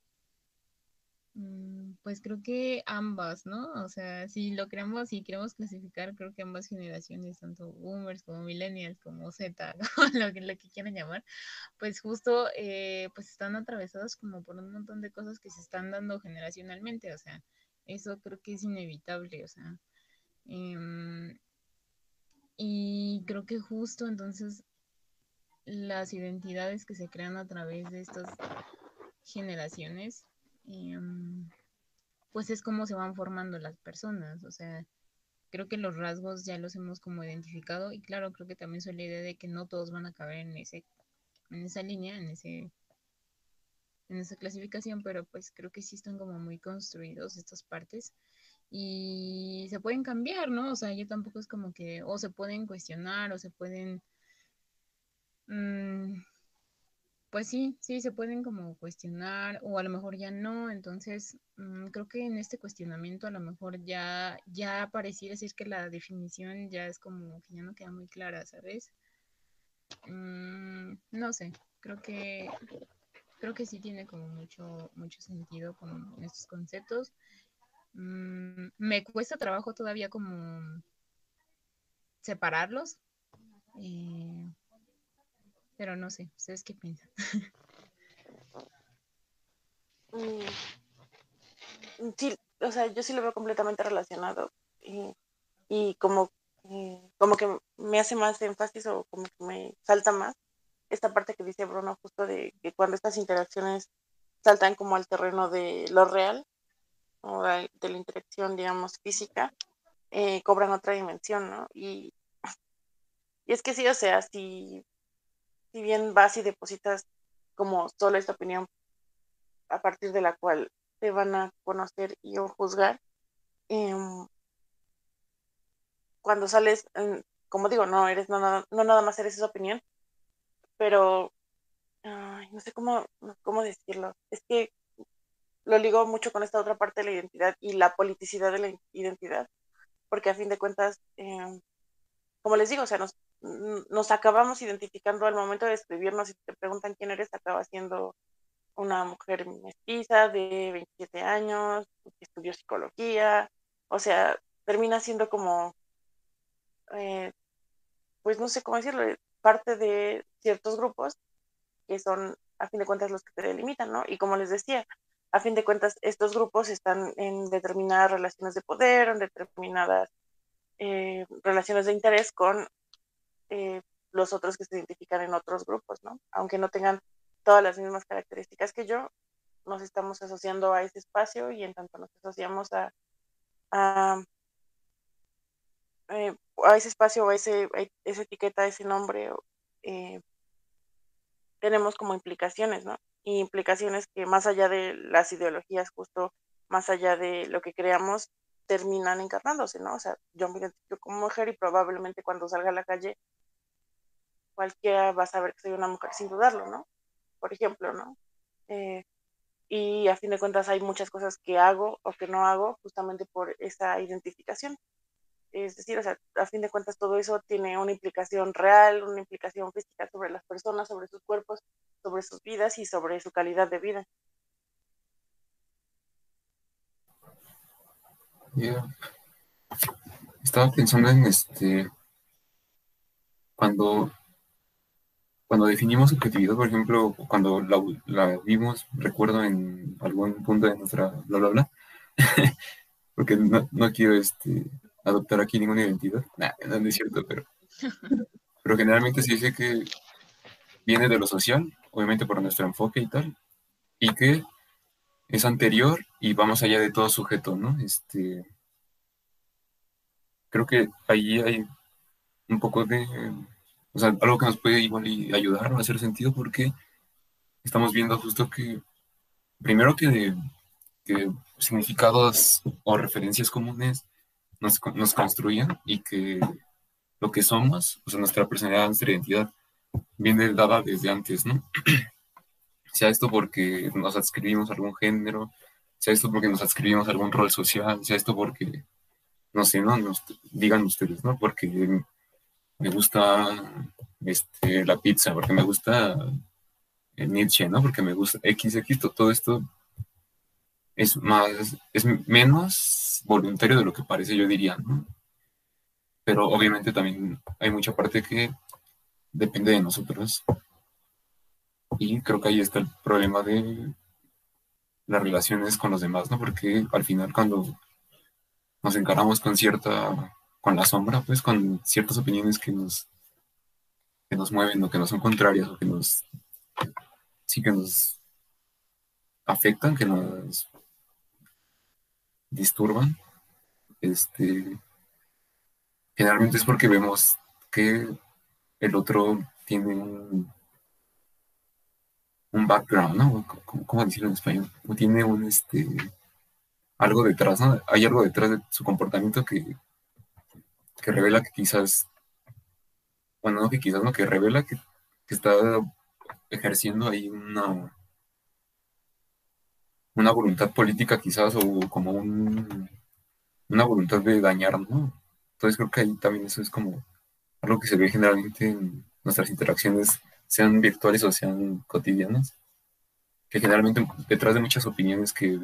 pues creo que ambas, ¿no? O sea, si lo queremos, si queremos clasificar, creo que ambas generaciones, tanto boomers como millennials, como Z, lo que, lo que quieran llamar, pues justo eh, pues están atravesados como por un montón de cosas que se están dando generacionalmente, o sea, eso creo que es inevitable, o sea, em, y creo que justo entonces las identidades que se crean a través de estas generaciones Em, pues es como se van formando las personas, o sea, creo que los rasgos ya los hemos como identificado y claro, creo que también soy la idea de que no todos van a caber en ese en esa línea, en ese en esa clasificación, pero pues creo que sí están como muy construidos estas partes y se pueden cambiar, ¿no? O sea, yo tampoco es como que o se pueden cuestionar o se pueden mmm, pues sí, sí, se pueden como cuestionar o a lo mejor ya no, entonces mm, creo que en este cuestionamiento a lo mejor ya, ya pareciera decir que la definición ya es como que ya no queda muy clara, ¿sabes? Mm, no sé, creo que creo que sí tiene como mucho, mucho sentido con estos conceptos. Mm, me cuesta trabajo todavía como separarlos. Eh, pero no sé, ¿ustedes qué piensan? Mm, sí, o sea, yo sí lo veo completamente relacionado y, y como, eh, como que me hace más énfasis o como que me salta más esta parte que dice Bruno justo de que cuando estas interacciones saltan como al terreno de lo real o de, la interacción, digamos, física, eh, cobran otra dimensión, ¿no? Y, y es que sí, o sea, si si bien vas y depositas como solo esta opinión a partir de la cual te van a conocer y o juzgar, em, cuando sales, como digo, no eres no, no, nada más eres esa opinión, pero no sé cómo, cómo decirlo. Es que lo ligo mucho con esta otra parte de la identidad y la politicidad de la identidad, porque a fin de cuentas, em, como les digo, o sea, nos, nos acabamos identificando al momento de escribirnos y te preguntan quién eres, acaba siendo una mujer mestiza de 27 años, que estudió psicología, o sea, termina siendo como, eh, pues no sé cómo decirlo, parte de ciertos grupos que son, a fin de cuentas, los que te delimitan, ¿no? Y como les decía, a fin de cuentas, estos grupos están en determinadas relaciones de poder, en determinadas eh, relaciones de interés con eh, los otros que se identifican en otros grupos, ¿no? Aunque no tengan todas las mismas características que yo, nos estamos asociando a ese espacio y en tanto nos asociamos a, a, eh, ese espacio o a, ese, esa etiqueta, ese nombre, eh, tenemos como implicaciones, ¿no? Y implicaciones que más allá de las ideologías, justo más allá de lo que creamos, terminan encarnándose, ¿no? O sea, yo me identifico como mujer y probablemente cuando salga a la calle cualquiera va a saber que soy una mujer sin dudarlo, ¿no? Por ejemplo, ¿no? Eh, y a fin de cuentas hay muchas cosas que hago o que no hago justamente por esa identificación. Es decir, o sea, a fin de cuentas todo eso tiene una implicación real, una implicación física sobre las personas, sobre sus cuerpos, sobre sus vidas y sobre su calidad de vida. Estaba pensando en este, cuando, cuando definimos objetividad, por ejemplo, cuando la, vimos, recuerdo en algún punto de nuestra bla bla bla, porque no, no quiero este, adoptar aquí ninguna identidad, nah, no es cierto, pero, pero generalmente se dice que viene de lo social, obviamente por nuestro enfoque y tal, y que es anterior y vamos allá de todo sujeto, ¿no? Este, creo que ahí hay un poco de, o sea, algo que nos puede igual ayudar o hacer sentido porque estamos viendo justo que, primero que, que significados o referencias comunes nos, nos construyen y que lo que somos, o sea, nuestra personalidad, nuestra identidad, viene dada desde antes, ¿no? sea esto porque nos adscribimos a algún género, sea esto porque nos adscribimos a algún rol social, sea esto porque, no sé, no, nos digan ustedes, ¿no? Porque me gusta este, la pizza, porque me gusta Nietzsche, ¿no? Porque me gusta XX, todo esto es más, es menos voluntario de lo que parece, yo diría, ¿no? Pero obviamente también hay mucha parte que depende de nosotros y creo que ahí está el problema de las relaciones con los demás, ¿no? Porque al final cuando nos encaramos con cierta, con la sombra, pues con ciertas opiniones que nos, que nos mueven o que no son contrarias o que nos, sí que nos afectan, que nos disturban, este, generalmente es porque vemos que el otro tiene un un background, ¿no? ¿Cómo, decirlo en español? O tiene un, este, algo detrás, ¿no? Hay algo detrás de su comportamiento que, que revela que quizás, bueno, no que quizás, no, que revela que, está ejerciendo ahí una, una voluntad política quizás o como un, una voluntad de dañar, ¿no? Entonces creo que ahí también eso es como algo que se ve generalmente en nuestras interacciones sean virtuales o sean cotidianas, que generalmente detrás de muchas opiniones que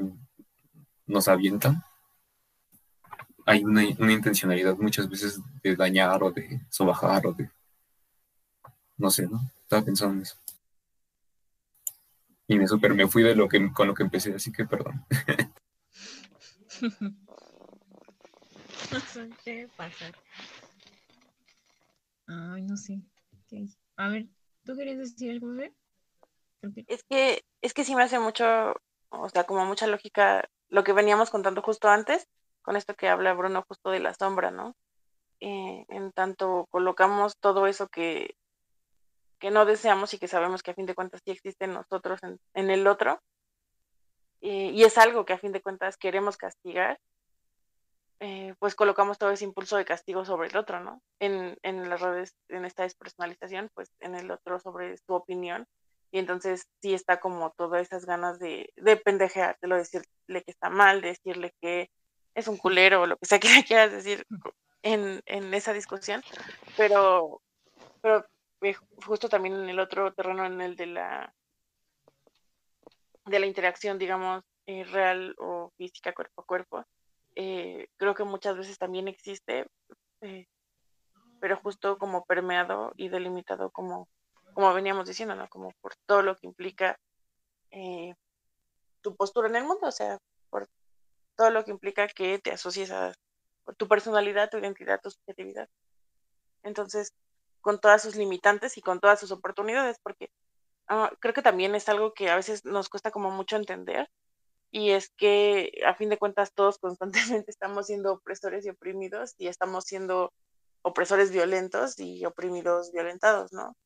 nos avientan, hay una, intencionalidad muchas veces de dañar o de sobajar o de... No sé, ¿no? Estaba pensando en eso. Y me super me fui de lo que con lo que empecé, así que perdón. no sé pasar. Ay, no sé. A ver, ¿Tú querías decir algo, bebé? Es que, es que sí me hace mucho, o sea, como mucha lógica lo que veníamos contando justo antes, con esto que habla Bruno justo de la sombra, ¿no? Eh, en tanto colocamos todo eso que, que no deseamos y que sabemos que a fin de cuentas sí existe en nosotros, en, el otro, eh, y es algo que a fin de cuentas queremos castigar, eh, pues colocamos todo ese impulso de castigo sobre el otro, ¿no? En, en las redes, en esta despersonalización, pues en el otro sobre su opinión. Y entonces sí está como todas esas ganas de, de de lo decirle que está mal, de decirle que es un culero o lo que sea que quieras decir en, en esa discusión. Pero, pero eh, justo también en el otro terreno, en el de la de la interacción, digamos, eh, real o física, cuerpo a cuerpo, eh, creo que muchas veces también existe, pero justo como permeado y delimitado como, como veníamos diciendo, ¿no? Como por todo lo que implica tu postura en el mundo, o sea, por todo lo que implica que te asocies a tu personalidad, tu identidad, tu subjetividad. Entonces, con todas sus limitantes y con todas sus oportunidades, porque ah, creo que también es algo que a veces nos cuesta como mucho entender, y es que a fin de cuentas todos constantemente estamos siendo opresores y oprimidos y estamos siendo opresores violentos y oprimidos violentados, ¿no?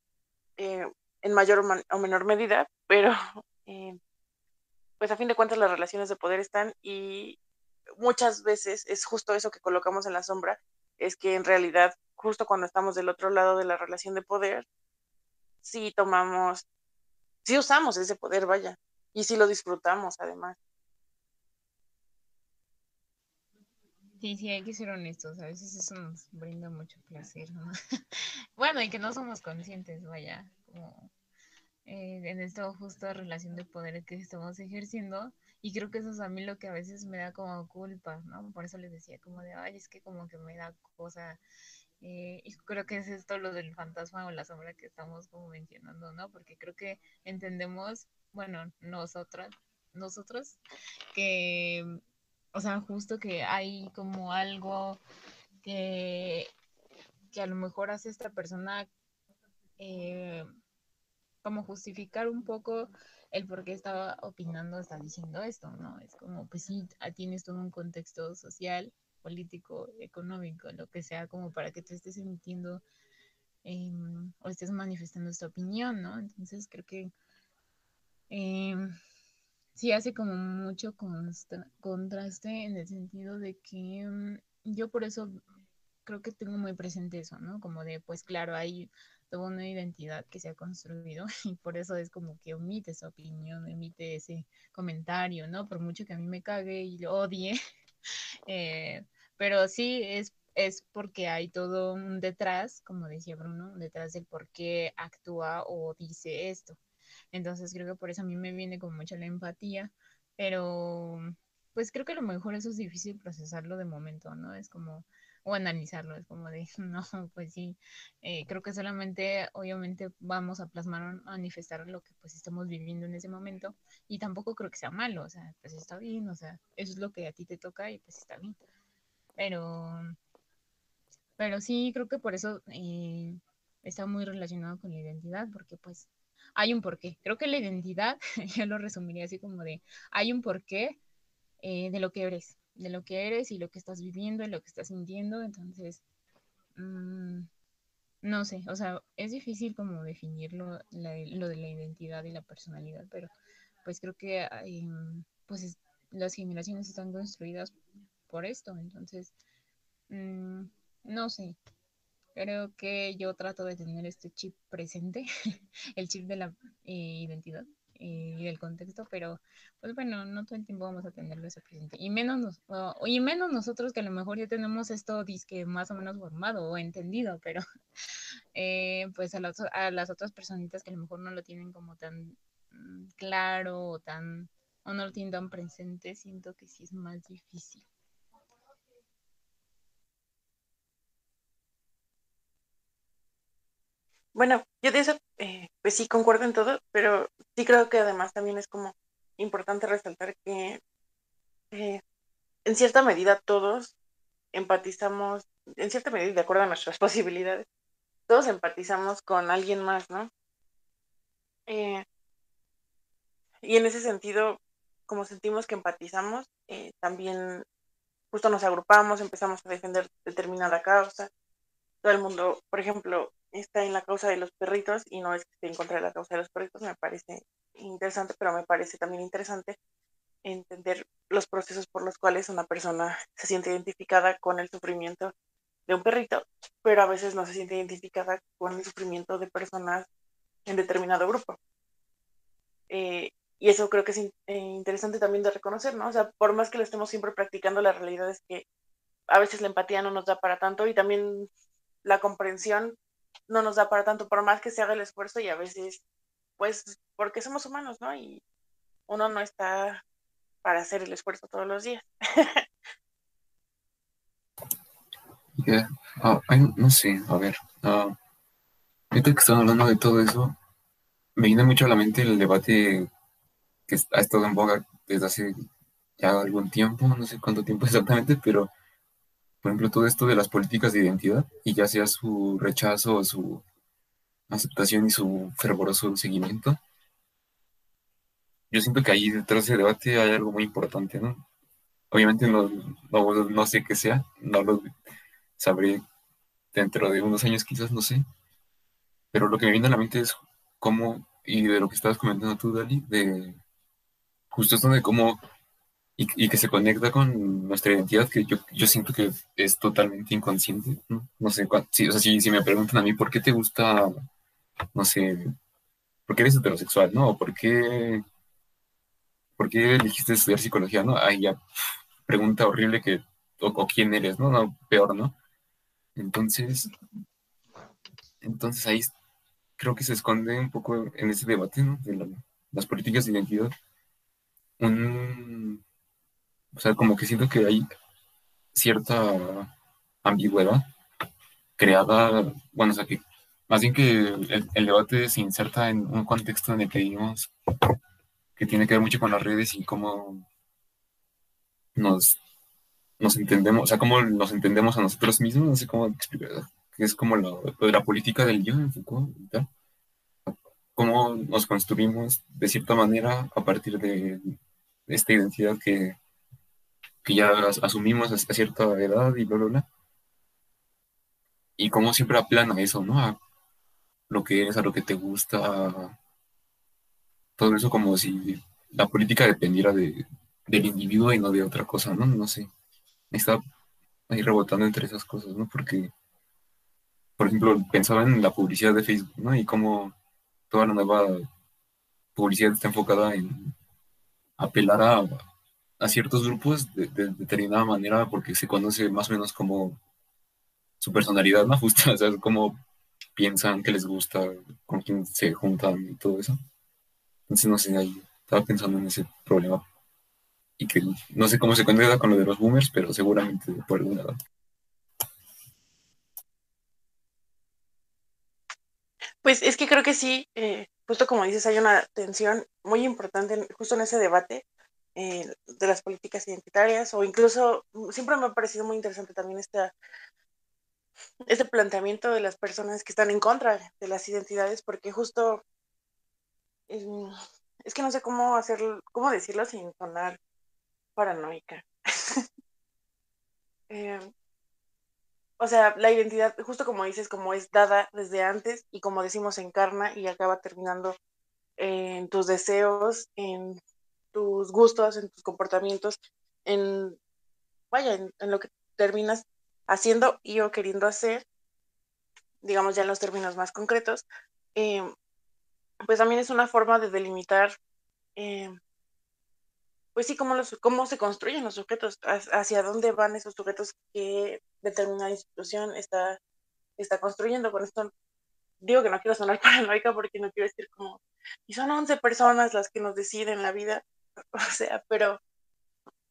Eh, en mayor o menor medida, pero eh, pues a fin de cuentas las relaciones de poder están y muchas veces es justo eso que colocamos en la sombra, es que en realidad justo cuando estamos del otro lado de la relación de poder, sí tomamos, sí usamos ese poder, vaya, y sí lo disfrutamos además. Sí, sí, hay que ser honestos. A veces eso nos brinda mucho placer, ¿no? bueno, y que no somos conscientes, vaya, como eh, en esta justa relación de poder que estamos ejerciendo. Y creo que eso es a mí lo que a veces me da como culpa, ¿no? Por eso les decía como de, ay, es que como que me da cosa. Eh, y creo que es esto lo del fantasma o la sombra que estamos como mencionando, ¿no? Porque creo que entendemos, bueno, nosotras, nosotros, que o sea, justo que hay como algo que, que a lo mejor hace esta persona eh, como justificar un poco el por qué estaba opinando, está diciendo esto, ¿no? Es como, pues sí, tienes todo un contexto social, político, económico, lo que sea, como para que tú estés emitiendo em, o estés manifestando esta opinión, ¿no? Entonces creo que em, sí hace como mucho contraste en el sentido de que mm, yo por eso creo que tengo muy presente eso, ¿no? Como de, pues claro, hay toda una identidad que se ha construido y por eso es como que omite esa opinión, emite ese comentario, ¿no? Por mucho que a mí me cague y lo odie, eh, pero sí es, es porque hay todo un detrás, como decía Bruno, detrás del por qué actúa o dice esto. Entonces creo que por eso a mí me viene con mucha la empatía, pero pues creo que a lo mejor eso es difícil procesarlo de momento, ¿no? Es como, o analizarlo, es como de, no, pues sí, eh, creo que solamente, obviamente, vamos a plasmar o manifestar lo que pues estamos viviendo en ese momento y tampoco creo que sea malo, o sea, pues está bien, o sea, eso es lo que a ti te toca y pues está bien, pero, pero sí, creo que por eso eh, está muy relacionado con la identidad, porque pues hay un porqué. Creo que la identidad, yo lo resumiría así como de, hay un porqué eh, de lo que eres, de lo que eres y lo que estás viviendo y lo que estás sintiendo. Entonces, mm, no sé, o sea, es difícil como definirlo, lo de la identidad y la personalidad, pero pues creo que pues las generaciones están construidas por esto, entonces, mm, no sé, Creo que yo trato de tener este chip presente, el chip de la eh, identidad y del contexto, pero pues bueno, no todo el tiempo vamos a tenerlo ese presente. Y menos, y menos nosotros que a lo mejor ya tenemos esto disque más o menos formado o entendido, pero eh, pues a, a las otras personitas que a lo mejor no lo tienen como tan mm, claro o tan o no lo tienen tan presente, siento que sí es más difícil. Bueno, yo de eso, eh, pues sí concuerdo en todo, pero sí creo que además también es como importante resaltar que eh, en cierta medida todos empatizamos, en cierta medida, de acuerdo a nuestras posibilidades, todos empatizamos con alguien más, ¿no? Eh, y en ese sentido, como sentimos que empatizamos, también justo nos agrupamos, empezamos a defender determinada causa. Todo el mundo, por ejemplo, está en la causa de los perritos y no es que esté en contra de la causa de los perritos, me parece interesante, pero me parece también interesante entender los procesos por los cuales una persona se siente identificada con el sufrimiento de un perrito, pero a veces no se siente identificada con el sufrimiento de personas en determinado grupo. Eh, y eso creo que es eh, interesante también de reconocer, ¿no? O sea, por más que lo estemos siempre practicando, la realidad es que a veces la empatía no nos da para tanto y también la comprensión no nos da para tanto, por más que se haga el esfuerzo y a veces, pues, porque somos humanos, ¿no? Y uno no está para hacer el esfuerzo todos los días. Ah, no sé, a ver. Uh, que están hablando de todo eso, me viene mucho a la mente el debate que ha estado en boga desde hace ya algún tiempo, no sé cuánto tiempo exactamente, pero por ejemplo, todo esto de las políticas de identidad y ya sea su rechazo o su aceptación y su fervoroso seguimiento. Yo siento que ahí detrás de ese debate hay algo muy importante, ¿no? Obviamente no, no, sé qué sea, no lo sabré dentro de unos años quizás, no sé. Pero lo que me viene a la mente es cómo, y de lo que estabas comentando tú, Dali, de justo esto de cómo y, que se conecta con nuestra identidad, que yo, yo siento que es totalmente inconsciente. No, no sé, si, o sea, si, si, me preguntan a mí por qué te gusta, no sé, por qué eres heterosexual, ¿no? O por qué, por qué elegiste estudiar psicología, ¿no? Ahí ya, pregunta horrible que o, o quién eres, ¿no? No, peor, ¿no? Entonces, entonces ahí creo que se esconde un poco en ese debate, ¿no? De la- las políticas de identidad. Un, o sea, como que siento que hay cierta ambigüedad creada, bueno, o sea, que más bien que el, debate se inserta en un contexto en el que vivimos que tiene que ver mucho con las redes y cómo nos, nos entendemos, o sea, cómo nos entendemos a nosotros mismos, no sé cómo explicar, que es como lo, la política del yo en Foucault y. Cómo nos construimos de cierta manera a partir de esta identidad que, que ya as- asumimos hasta cierta edad y bla, bla, bla. Y cómo siempre aplana eso, ¿no? A lo que eres, a lo que te gusta, a todo eso como si la política dependiera de, del individuo y no de otra cosa, ¿no? No sé. Está ahí rebotando entre esas cosas, ¿no? Porque, por ejemplo, pensaba en la publicidad de Facebook, ¿no? Y cómo toda la nueva publicidad está enfocada en apelar a, a ciertos grupos de, de determinada manera porque se conoce más o menos como su personalidad, ¿no? Justo, o sea, cómo piensan, qué les gusta, con quién se juntan y todo eso. Entonces, no sé, ahí estaba pensando en ese problema y que no sé cómo se conecta con lo de los boomers, pero seguramente por algún lado. Pues es que creo que sí, eh, justo como dices, hay una tensión muy importante justo en ese debate eh, de las políticas identitarias o incluso mm, siempre me ha parecido muy interesante también esta, este planteamiento de las personas que están en contra de las identidades porque justo mm, es que no sé cómo hacerlo, cómo decirlo sin sonar paranoica. Eh, o sea, la identidad, justo como dices, como es dada desde antes y como decimos, encarna y acaba terminando en tus deseos, en tus gustos, en tus comportamientos, en, vaya, en, lo que terminas haciendo y o queriendo hacer, digamos ya en los términos más concretos, eh, pues también es una forma de delimitar, eh, pues sí, cómo, los, cómo se construyen los sujetos, hacia dónde van esos sujetos que determinada institución está, está construyendo. Con esto digo que no quiero sonar paranoica porque no quiero decir como, y son 11 personas las que nos deciden la vida, o sea, pero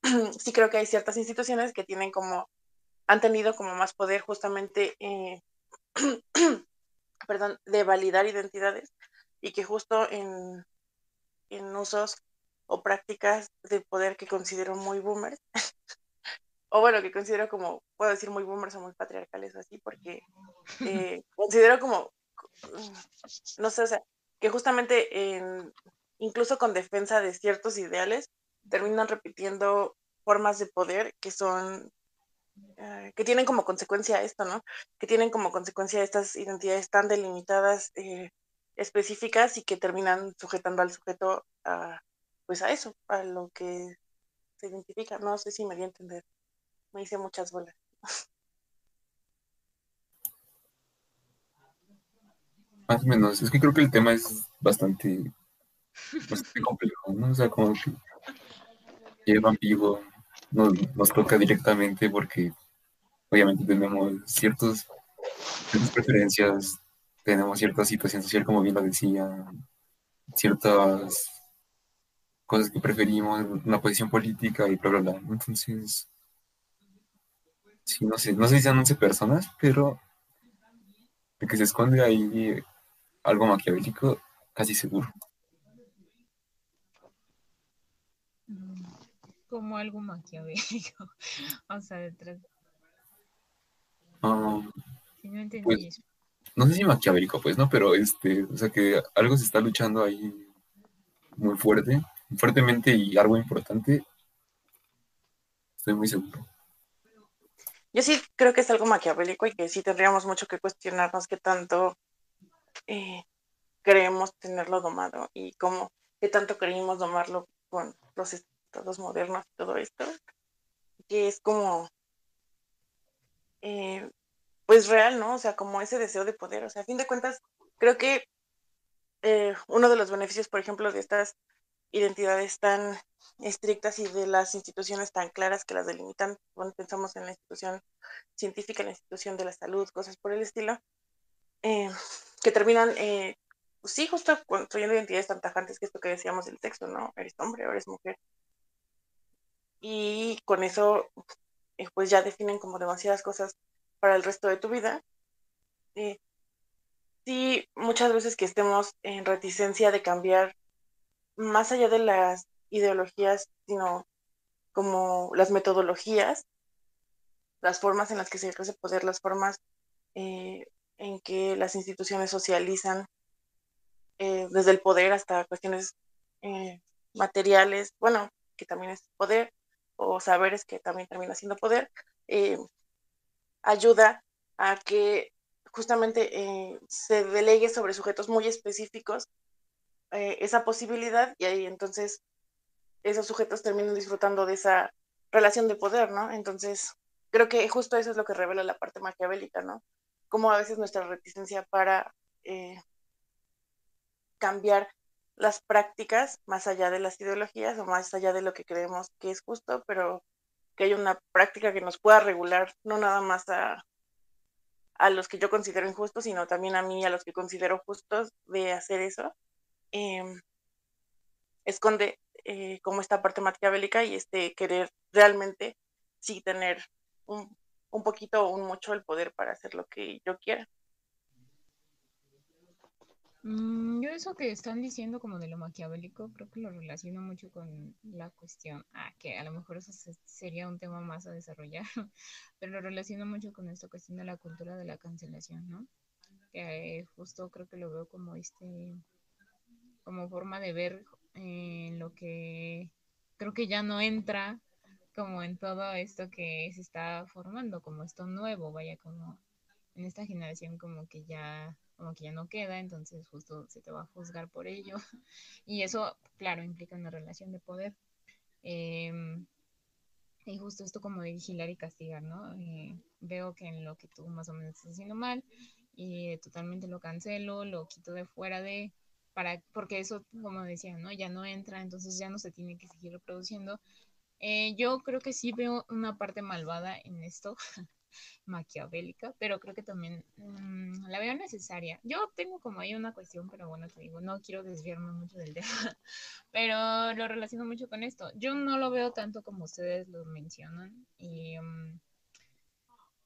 sí creo que hay ciertas instituciones que tienen como, han tenido como más poder justamente, eh, perdón, de validar identidades y que justo en, en usos o prácticas de poder que considero muy boomers, o bueno, que considero como, puedo decir muy boomers o muy patriarcales así, porque eh, considero como, no sé, o sea, que justamente en, incluso con defensa de ciertos ideales, terminan repitiendo formas de poder que son, eh, que tienen como consecuencia esto, ¿no? Que tienen como consecuencia estas identidades tan delimitadas, eh, específicas y que terminan sujetando al sujeto a, pues a eso, a lo que se identifica. No sé si me di a entender. Me hice muchas bolas. Más o menos, es que creo que el tema es bastante, bastante complejo, ¿no? O sea, como que lleva ambiguo, nos, nos toca directamente porque obviamente tenemos ciertos, ciertas preferencias, tenemos cierta situación social, como bien lo decía, ciertas cosas que preferimos, una posición política y bla, bla, bla. Entonces, sí, no sé, no sé si sean 11 personas, pero el que se esconde ahí algo maquiavélico, casi seguro. Como algo maquiavélico. o sea, detrás. Um, Si no entendí Pues- eso. no sé si maquiavélico, pues, ¿no? Pero este, o sea que algo se está luchando ahí muy fuerte, fuertemente y algo importante. Estoy muy seguro. Yo sí creo que es algo maquiavélico y que sí tendríamos mucho que cuestionarnos qué tanto eh, creemos tenerlo domado y cómo, qué tanto creímos domarlo con los estados modernos y todo esto, que es como, eh, pues real, ¿no? O sea, como ese deseo de poder. O sea, a fin de cuentas, creo que eh, uno de los beneficios, por ejemplo, de estas identidades tan estrictas y de las instituciones tan claras que las delimitan, cuando pensamos en la institución científica, en la institución de la salud, cosas por el estilo, eh, que terminan, eh, pues sí, justo construyendo identidades tan tajantes que esto que decíamos del sexo, ¿no? Eres hombre o eres mujer. Y con eso, eh, pues ya definen como demasiadas cosas para el resto de tu vida. sí, muchas veces que estemos en reticencia de cambiar más allá de las ideologías, sino como las metodologías, las formas en las que se ejerce poder, las formas eh, en que las instituciones socializan, eh, desde el poder hasta cuestiones eh, materiales, bueno, que también es poder, o saberes que también termina siendo poder, ayuda a que justamente se delegue sobre sujetos muy específicos esa posibilidad y ahí entonces esos sujetos terminan disfrutando de esa relación de poder, ¿no? Entonces, creo que justo eso es lo que revela la parte maquiavélica, ¿no? Como a veces nuestra reticencia para eh, cambiar las prácticas más allá de las ideologías o más allá de lo que creemos que es justo, pero que hay una práctica que nos pueda regular, no nada más a, a los que yo considero injustos, sino también a mí, a los que considero justos de hacer eso, em, esconde eh, como esta parte maquiavélica y este querer realmente sí tener un, un poquito o un mucho el poder para hacer lo que yo quiera. Mm, yo eso que están diciendo como de lo maquiavélico, creo que lo relaciono mucho con la cuestión, ah, que a lo mejor eso sería un tema más a desarrollar, pero lo relaciono mucho con esta cuestión de la cultura de la cancelación, ¿no? Que justo creo que lo veo como este, como forma de ver en lo que creo que ya no entra como en todo esto que se está formando, como esto nuevo, vaya, como en esta generación como que ya como que ya no queda, entonces justo se te va a juzgar por ello. Y eso, claro, implica una relación de poder. Em, y justo esto como de vigilar y castigar, ¿no? Eh, veo que en lo que tú más o menos estás haciendo mal y totalmente lo cancelo, lo quito de fuera de, para, porque eso, como decía, ¿no? Ya no entra, entonces ya no se tiene que seguir reproduciendo. Eh, yo creo que sí veo una parte malvada en esto, maquiavélica, pero creo que también mm, la veo necesaria. Yo tengo como ahí una cuestión, pero bueno, te digo, no quiero desviarme mucho del tema, pero lo relaciono mucho con esto. Yo no lo veo tanto como ustedes lo mencionan y... Mm,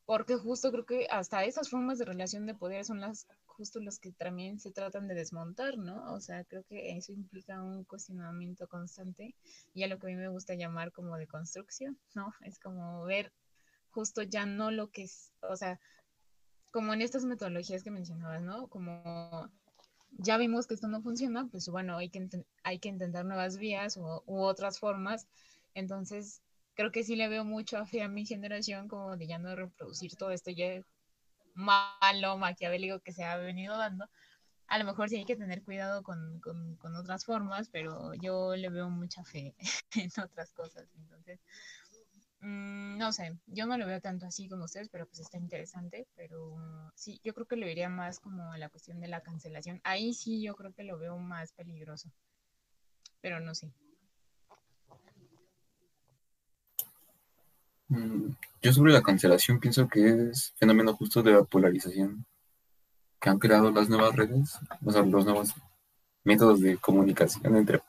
porque justo creo que hasta esas formas de relación de poder son las justo los que también se tratan de desmontar, ¿no? O sea, creo que eso implica un cuestionamiento constante y a lo que a mí me gusta llamar como de construcción, ¿no? Es como ver justo ya no lo que es, o sea, como en estas metodologías que mencionabas, ¿no? Como ya vimos que esto no funciona, pues bueno, hay que, hay que intentar nuevas vías u, u otras formas. Entonces, creo que sí le veo mucho a a mi generación como de ya no reproducir todo esto ya malo, maquiavélico que se ha venido dando. A lo mejor sí hay que tener cuidado con, con, otras formas, pero yo le veo mucha fe en otras cosas. Entonces, mm, no sé, yo no lo veo tanto así como ustedes, pero pues está interesante. Pero sí, yo creo que lo vería más como a la cuestión de la cancelación. Ahí sí yo creo que lo veo más peligroso. Pero no sé. Mm, yo sobre la cancelación pienso que es fenómeno justo de la polarización que han creado las nuevas redes, o sea, los nuevos métodos de comunicación entre,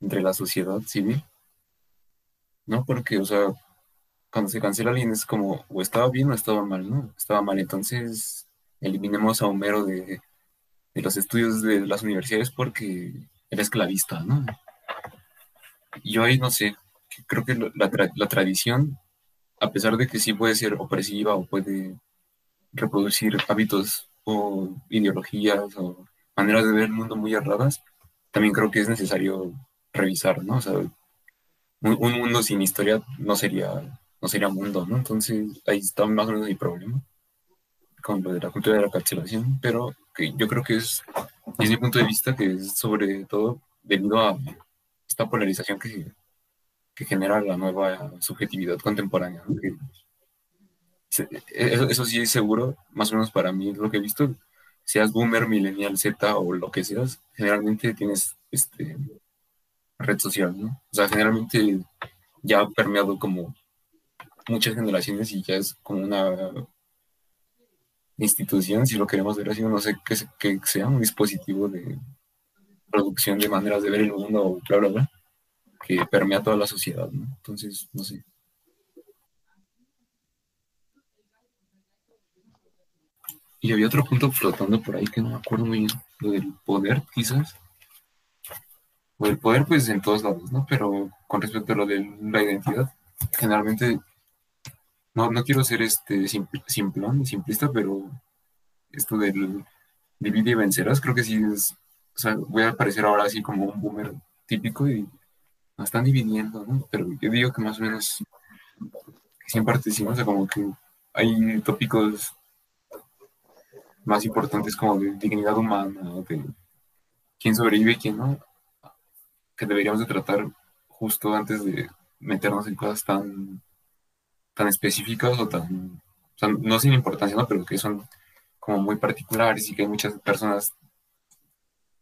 entre la sociedad civil. ¿No? Porque, o sea, cuando se cancela alguien es como, o estaba bien o estaba mal, ¿no? Estaba mal, entonces eliminemos a Homero de, de los estudios de las universidades porque era esclavista, ¿no? Yo ahí no sé, creo que la, la, tradición, a pesar de que sí puede ser opresiva o puede reproducir hábitos o ideologías o maneras de ver el mundo muy erradas, también creo que es necesario revisar, ¿no? O sea, un, un, mundo sin historia no sería, no sería mundo, ¿no? Entonces ahí está más o menos mi problema con lo de la cultura de la cancelación, pero que yo creo que es, desde mi punto de vista, que es sobre todo debido a esta polarización que, que genera la nueva subjetividad contemporánea. eso, sí es seguro, más o menos para mí lo que he visto, seas boomer, millennial, Z o lo que seas, generalmente tienes este, red social, ¿no? O sea, generalmente ya ha permeado como muchas generaciones y ya es como una institución, si lo queremos ver así, no sé, que, sea un dispositivo de producción de maneras de ver el mundo, bla, bla, bla, que permea toda la sociedad, ¿no? Entonces, no sé. Y había otro punto flotando por ahí que no me acuerdo muy bien, lo del poder, quizás. O del poder, pues en todos lados, ¿no? Pero con respecto a lo de la identidad, generalmente, no, no quiero ser este simplón, simplista, pero esto del divide y vencerás, creo que sí es, o sea, voy a parecer ahora así como un boomer típico y nos están dividiendo, ¿no? Pero yo digo que más o menos, siempre decimos, o sea, como que hay tópicos más importantes como de dignidad humana, de quién sobrevive y quién no, que deberíamos de tratar justo antes de meternos en cosas tan, tan específicas o tan, o sea, no sin importancia, ¿no? pero que son como muy particulares y que hay muchas personas,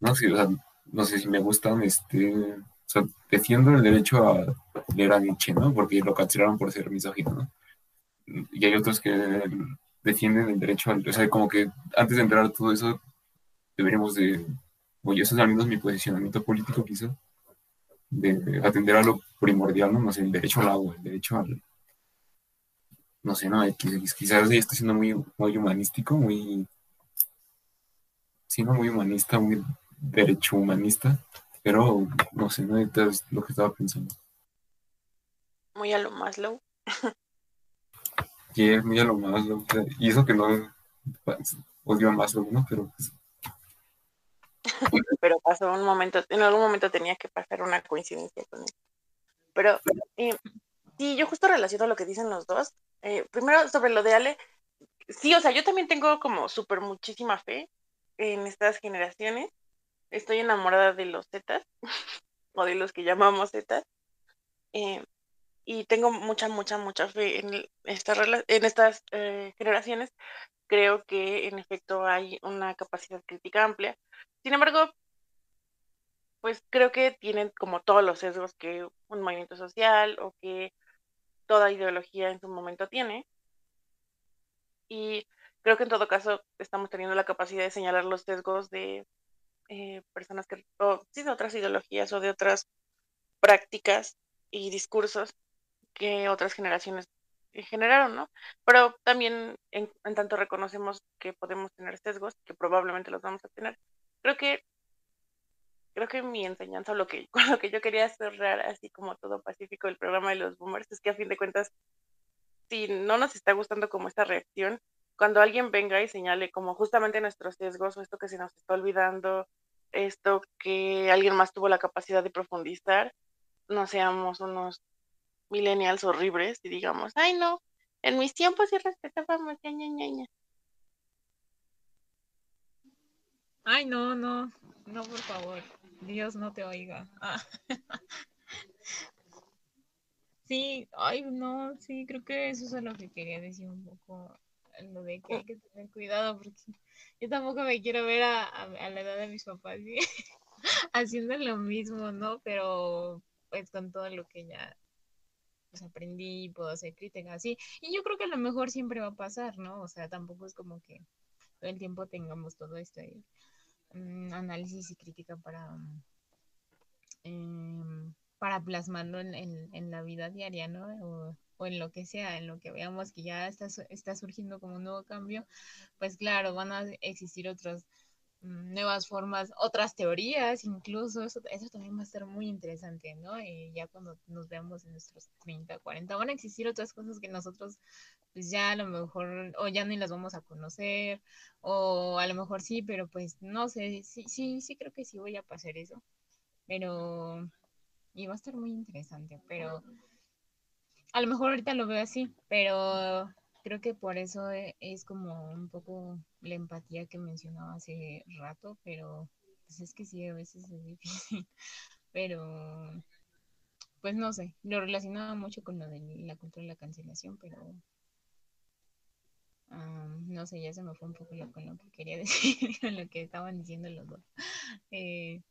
no sé, o sea, no sé si me gustan, este, o defiendo el derecho a leer a Nietzsche, ¿no? Porque lo cancelaron por ser misógino, ¿no? Y hay otros que defienden el derecho al, o sea, como que antes de entrar a todo eso, deberíamos de, o yo al menos mi posicionamiento político quizá, de atender a lo primordial, ¿no? No sé, el derecho al agua, el derecho al, no sé, no, quizás ya está siendo muy, muy humanístico, muy, sí, no muy humanista, muy derecho humanista, pero no sé, no es lo que estaba pensando. Muy a lo más low. Y es muy a lo más, y eso que no odio a más ¿no? Pero pues, pero pasó un momento, en algún momento tenía que pasar una coincidencia con él. Pero eh, sí, yo justo relaciono lo que dicen los dos. Eh, primero, sobre lo de Ale, sí, o sea, yo también tengo como súper muchísima fe en estas generaciones. Estoy enamorada de los Zetas, o de los que llamamos Zetas. Eh, y tengo mucha, mucha, mucha fe en, esta, en estas eh, generaciones. Creo que en efecto hay una capacidad crítica amplia. Sin embargo, pues creo que tienen como todos los sesgos que un movimiento social o que toda ideología en su momento tiene. Y creo que en todo caso estamos teniendo la capacidad de señalar los sesgos de eh, personas que, o sí, de otras ideologías o de otras prácticas y discursos que otras generaciones generaron, ¿no? Pero también en, tanto reconocemos que podemos tener sesgos, que probablemente los vamos a tener, creo que creo que mi enseñanza, lo que, lo que yo quería cerrar, así como todo pacífico, el programa de los boomers, es que a fin de cuentas, si no nos está gustando como esta reacción, cuando alguien venga y señale como justamente nuestros sesgos o esto que se nos está olvidando, esto que alguien más tuvo la capacidad de profundizar, no seamos unos millennials horribles y digamos, ay no, en mis tiempos sí respetábamos, ña, ña, ña, Ay, no, no, no, por favor, Dios no te oiga. Ah. Sí, ay, no, sí, creo que eso es lo que quería decir un poco, lo de que hay que tener cuidado, porque yo tampoco me quiero ver a, a la edad de mis papás haciendo lo mismo, ¿no? Pero pues con todo lo que ya pues aprendí, puedo hacer crítica, así. Y yo creo que a lo mejor siempre va a pasar, ¿no? O sea, tampoco es como que todo el tiempo tengamos todo este análisis y crítica para, em, para plasmarlo en, la vida diaria, ¿no? O, o, en lo que sea, en lo que veamos que ya está, está surgiendo como un nuevo cambio, pues claro, van a existir otros Mm, nuevas formas, otras teorías, incluso eso, eso también va a ser muy interesante, ¿no? Y ya cuando nos veamos en nuestros 30, 40, van a existir otras cosas que nosotros pues ya a lo mejor o ya ni las vamos a conocer o a lo mejor sí, pero pues no sé, sí, sí, sí creo que sí voy a pasar eso, pero y va a estar muy interesante, pero a lo mejor ahorita lo veo así, pero creo que por eso e, es como un poco la empatía que mencionaba hace rato, pero pues es que sí, a veces es difícil, pero pues no sé, lo relacionaba mucho con lo de la cultura de la cancelación, pero no sé, ya se me fue un poco lo, con lo que quería decir, con lo que estaban diciendo los dos. Eh,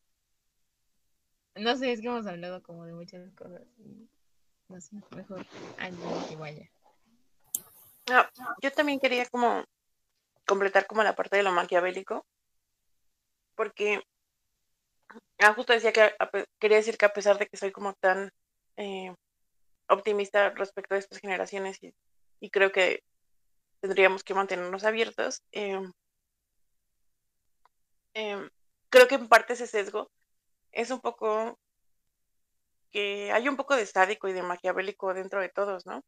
No sé, es que hemos hablado como de muchas cosas. Y no sé, mejor alguien que vaya. Ah, yo también quería como completar como la parte de lo maquiavélico, porque ah, justo decía que quería decir que a pesar de que soy como tan eh, optimista respecto a estas generaciones y, creo que tendríamos que mantenernos abiertos, em, em, creo que en parte ese sesgo es un poco que hay un poco de sádico y de maquiavélico dentro de todos, ¿no?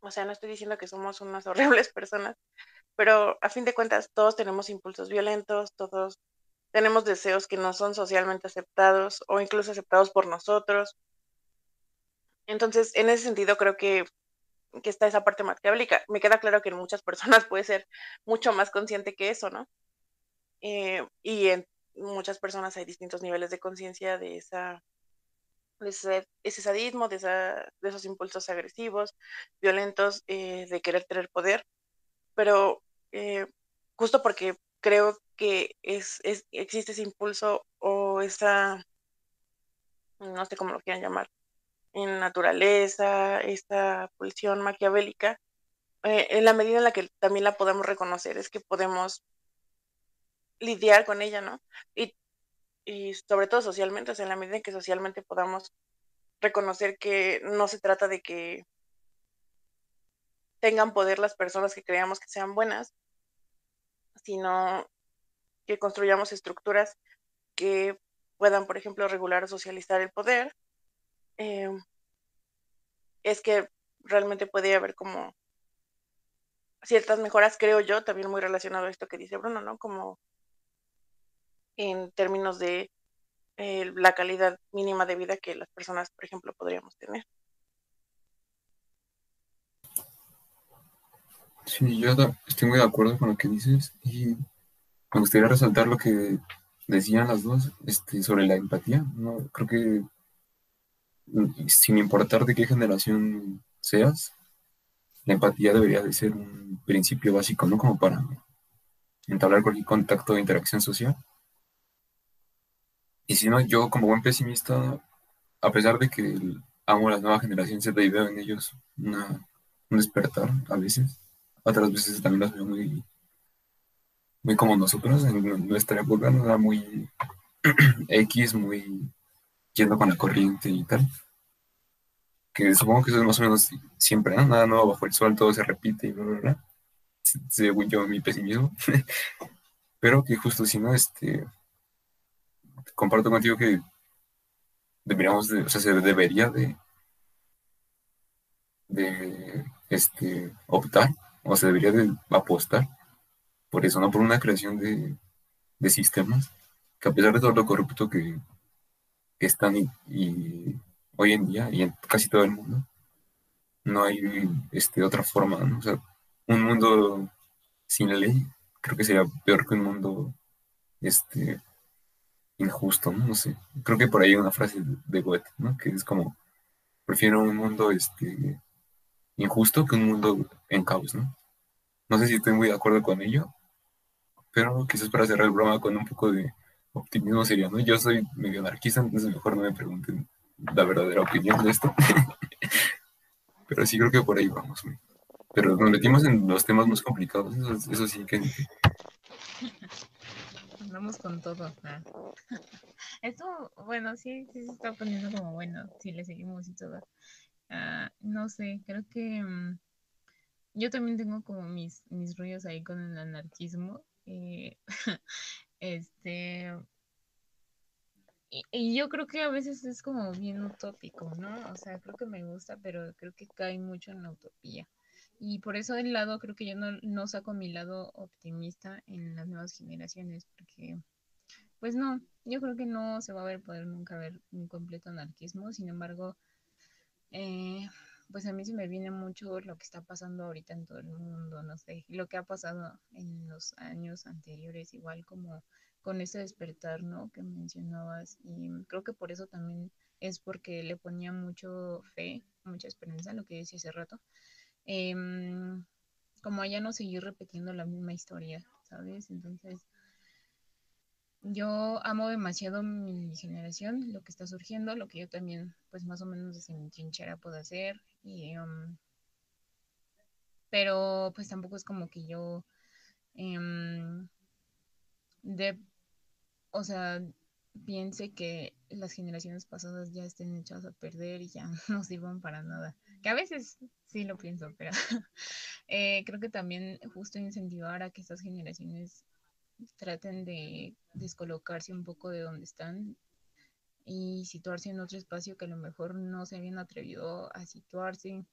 O sea, no estoy diciendo que somos unas horribles personas, pero a fin de cuentas todos tenemos impulsos violentos, todos tenemos deseos que no son socialmente aceptados o incluso aceptados por nosotros. Entonces, en ese sentido, creo que, que está esa parte maquiavélica. Me queda claro que en muchas personas puede ser mucho más consciente que eso, ¿no? Eh, y en muchas personas hay distintos niveles de conciencia de esa de ese, sadismo, de, esos impulsos agresivos, violentos, eh, de querer tener poder, pero eh, justo porque creo que es, existe ese impulso o esa, no sé cómo lo quieran llamar, en naturaleza, esta pulsión maquiavélica, eh, en la medida en la que también la podemos reconocer, es que podemos lidiar con ella, ¿no? Y sobre todo socialmente, o sea, en la medida en que socialmente podamos reconocer que no se trata de que tengan poder las personas que creamos que sean buenas, sino que construyamos estructuras que puedan, por ejemplo, regular o socializar el poder, eh, es que realmente puede haber como ciertas mejoras, creo yo, también muy relacionado a esto que dice Bruno, ¿no? Como en términos de eh, la calidad mínima de vida que las personas, por ejemplo, podríamos tener. Sí, yo estoy muy de acuerdo con lo que dices y me gustaría resaltar lo que decían las dos este, sobre la empatía. ¿no? Creo que mm, sin importar de qué generación seas, la empatía debería de ser un principio básico, ¿no? Como para entablar cualquier contacto de interacción social. Y si no, yo como buen pesimista, a pesar de que amo a las nuevas generaciones y veo en ellos un despertar a veces, otras veces también los veo muy, muy como nosotros en nuestra época, ¿no? Era muy X, muy yendo con la corriente y tal. Que supongo que eso es más o menos siempre, ¿no? Nada nuevo bajo el sol, todo se repite y bla, bla, bla. Se- Según yo, mi pesimismo. Pero que justo si no, este, comparto contigo que deberíamos, de- o sea, se debería de, este, optar, o se debería de apostar por eso, no por una creación de, de sistemas que a pesar de todo lo corrupto que, están y hoy en día y en casi todo el mundo, no hay este, otra forma, ¿no? O sea, un mundo sin ley creo que sería peor que un mundo este, injusto, ¿no? No sé. Creo que por ahí hay una frase de Goethe, ¿no? Que es como, prefiero un mundo este, injusto que un mundo en caos, ¿no? No sé si estoy muy de acuerdo con ello, pero quizás para cerrar el programa con un poco de optimismo sería, ¿no? Yo soy medio anarquista, entonces mejor no me pregunten la verdadera opinión de esto. pero sí creo que por ahí vamos, güey. Pero nos metimos en los temas más complicados, eso, eso sí que... Andamos con todo. Esto, bueno, sí, sí se está poniendo como bueno, si le seguimos y todo. Ah, no sé, creo que mm, yo también tengo como mis, mis rollos ahí con el anarquismo. eh, este, y yo creo que a veces es como bien utópico, ¿no? O sea, creo que me gusta, pero creo que cae mucho en la utopía. Y por eso del lado creo que yo no, no saco mi lado optimista en las nuevas generaciones, porque pues no, yo creo que no se va a ver poder nunca ver un completo anarquismo, sin embargo, eh, pues a mí se me viene mucho lo que está pasando ahorita en todo el mundo, no sé, lo que ha pasado en los años anteriores, igual como con ese despertar, ¿no? Que mencionabas, y creo que por eso también es porque le ponía mucho fe, mucha esperanza, lo que decía hace rato, em, como ya no seguir repitiendo la misma historia, ¿sabes? Entonces, yo amo demasiado mi generación, lo que está surgiendo, lo que yo también, pues más o menos desde mi trinchera puedo hacer. Y, um, pero pues tampoco es como que yo em, o sea, piense que las generaciones pasadas ya estén echadas a perder y ya no sirvan para nada. Que a veces sí lo pienso, pero eh, creo que también justo incentivar a que estas generaciones traten de descolocarse un poco de donde están y situarse en otro espacio que a lo mejor no se habían atrevido a situarse.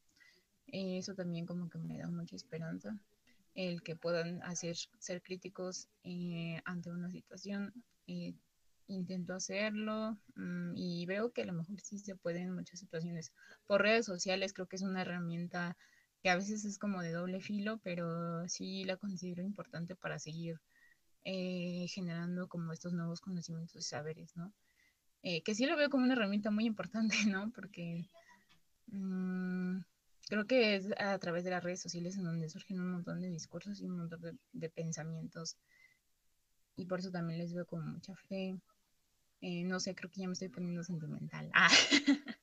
Eh, eso también como que me da mucha esperanza, el que puedan hacer, ser críticos eh, ante una situación. Intento hacerlo mm, y veo que a lo mejor sí se puede en muchas situaciones. Por redes sociales creo que es una herramienta que a veces es como de doble filo, pero sí la considero importante para seguir eh, generando como estos nuevos conocimientos y saberes, ¿no? Eh, que sí lo veo como una herramienta muy importante, ¿no? Porque mmm, creo que es a través de las redes sociales en donde surgen un montón de discursos y un montón de, de pensamientos. Y por eso también les veo con mucha fe. Eh, no sé, creo que ya me estoy poniendo sentimental. Ah.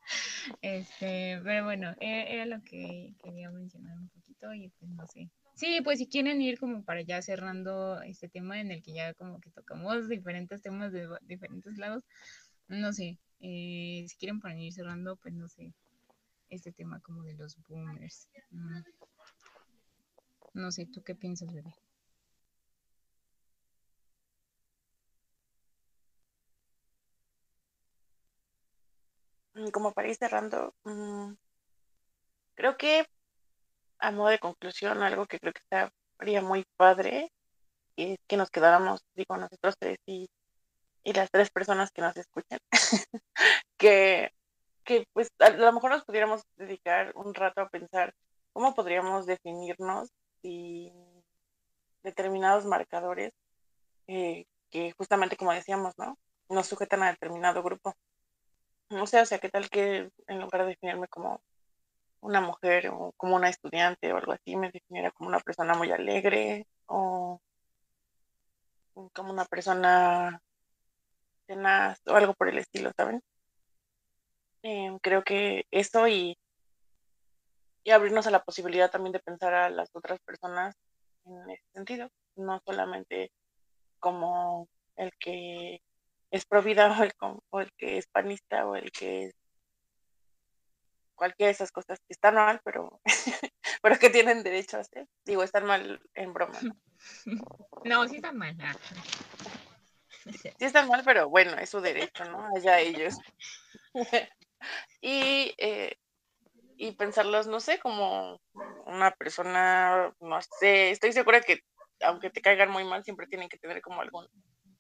este, pero bueno, era, era, lo que quería mencionar un poquito y pues no sé. Sí, pues si quieren ir como para ya cerrando este tema en el que ya como que tocamos diferentes temas de diferentes lados, no sé, eh, si quieren para ir cerrando, pues no sé, este tema como de los boomers. No sé, ¿tú qué piensas, bebé? Como para ir cerrando, mmm, creo que a modo de conclusión, algo que creo que estaría muy padre es que nos quedáramos, digo, nosotros tres y, y las tres personas que nos escuchan, que, que pues a lo mejor nos pudiéramos dedicar un rato a pensar cómo podríamos definirnos y determinados marcadores eh, que justamente como decíamos, ¿no? Nos sujetan a determinado grupo. No sé, o sea, ¿qué tal que en lugar de definirme como una mujer o como una estudiante o algo así, me definiera como una persona muy alegre o como una persona tenaz o algo por el estilo, ¿saben? Eh, creo que eso y, y abrirnos a la posibilidad también de pensar a las otras personas en ese sentido, no solamente como el que es pro vida o el, o el que es panista o el que es cualquiera de esas cosas que están mal, pero, pero que tienen derecho a hacer. Digo, están mal en broma. No, no sí están mal. Sí están mal, pero bueno, es su derecho, ¿no? Allá ellos. y, eh, y pensarlos, no sé, como una persona, no sé, estoy segura que aunque te caigan muy mal, siempre tienen que tener como algún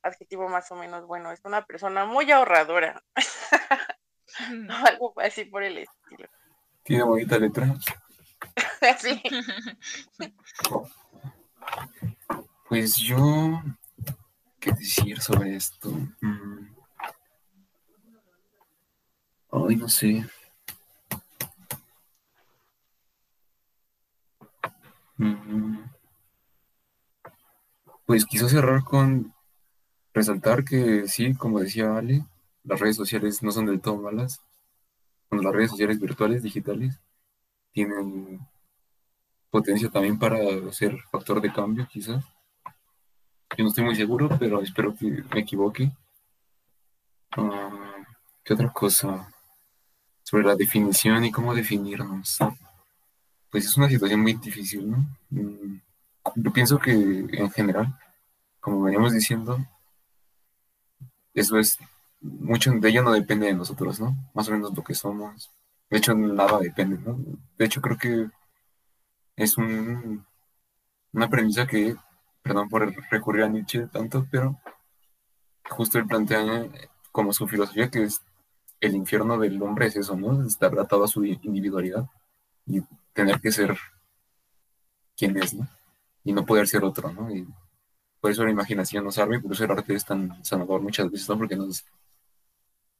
adjetivo más o menos bueno. Es una persona muy ahorradora. algo así por el estilo. Tiene bonita letra. sí. Pues yo, ¿qué decir sobre esto? Mm. Ay, no sé. Mm. Pues quiso cerrar con resaltar que sí, como decía Ale, las redes sociales no son del todo malas. Las redes sociales virtuales, digitales, tienen potencia también para ser factor de cambio, quizás. Yo no estoy muy seguro, pero espero que me equivoque. Uh, ¿Qué otra cosa? Sobre la definición y cómo definirnos. Pues es una situación muy difícil, ¿no? Mm, yo pienso que en general, como veníamos diciendo, eso es mucho de ello no depende de nosotros, ¿no? Más o menos lo que somos. De hecho, nada depende, ¿no? De hecho, creo que es un, una premisa que, perdón por recurrir a Nietzsche tanto, pero justo él plantea como su filosofía que es el infierno del hombre es eso, ¿no? Estar atado a su individualidad y tener que ser quien es, ¿no? Y no poder ser otro, ¿no? Por eso la imaginación nos salva y por eso el arte es tan sanador muchas veces, ¿no? Porque nos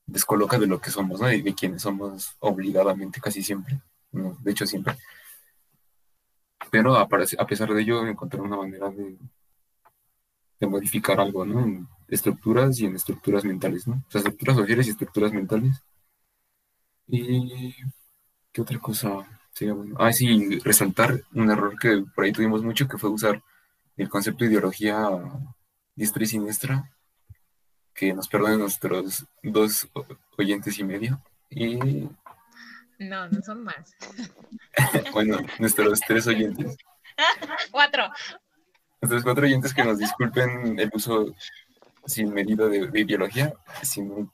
descoloca de lo que somos, ¿no? Y de quienes somos obligadamente casi siempre, de hecho siempre. Pero a, pesar de ello, encontrar una manera de, modificar algo, ¿no? En, estructuras y en estructuras mentales, ¿no? O estructuras sociales y estructuras mentales. Y ¿qué otra cosa? Ah, sí, resaltar un error que por ahí tuvimos mucho, que fue usar el concepto de ideología diestra y siniestra, que nos perdonen nuestros dos oyentes y medio. Y No, no son más. bueno, nuestros tres oyentes. Cuatro. Nuestros cuatro oyentes que nos disculpen el uso sin medida de, de ideología, sin un-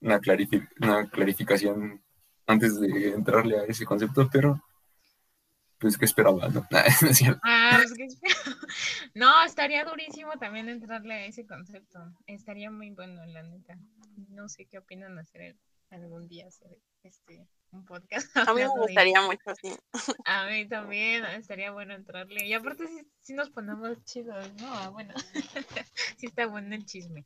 una, clarifi- una clarificación antes de entrarle a ese concepto, pero pues que esperaba, ¿no? No es cierto. Ah, pues, ¿qué espero? No, estaría durísimo también entrarle a ese concepto. Estaría muy bueno, la neta. No sé qué opinan hacer algún día hacer este un podcast. A mí me de gustaría mucho así. A mí también estaría bueno entrarle. Y aparte sí, sí nos ponemos chidos, ¿no? Ah, Bueno, sí está bueno el chisme.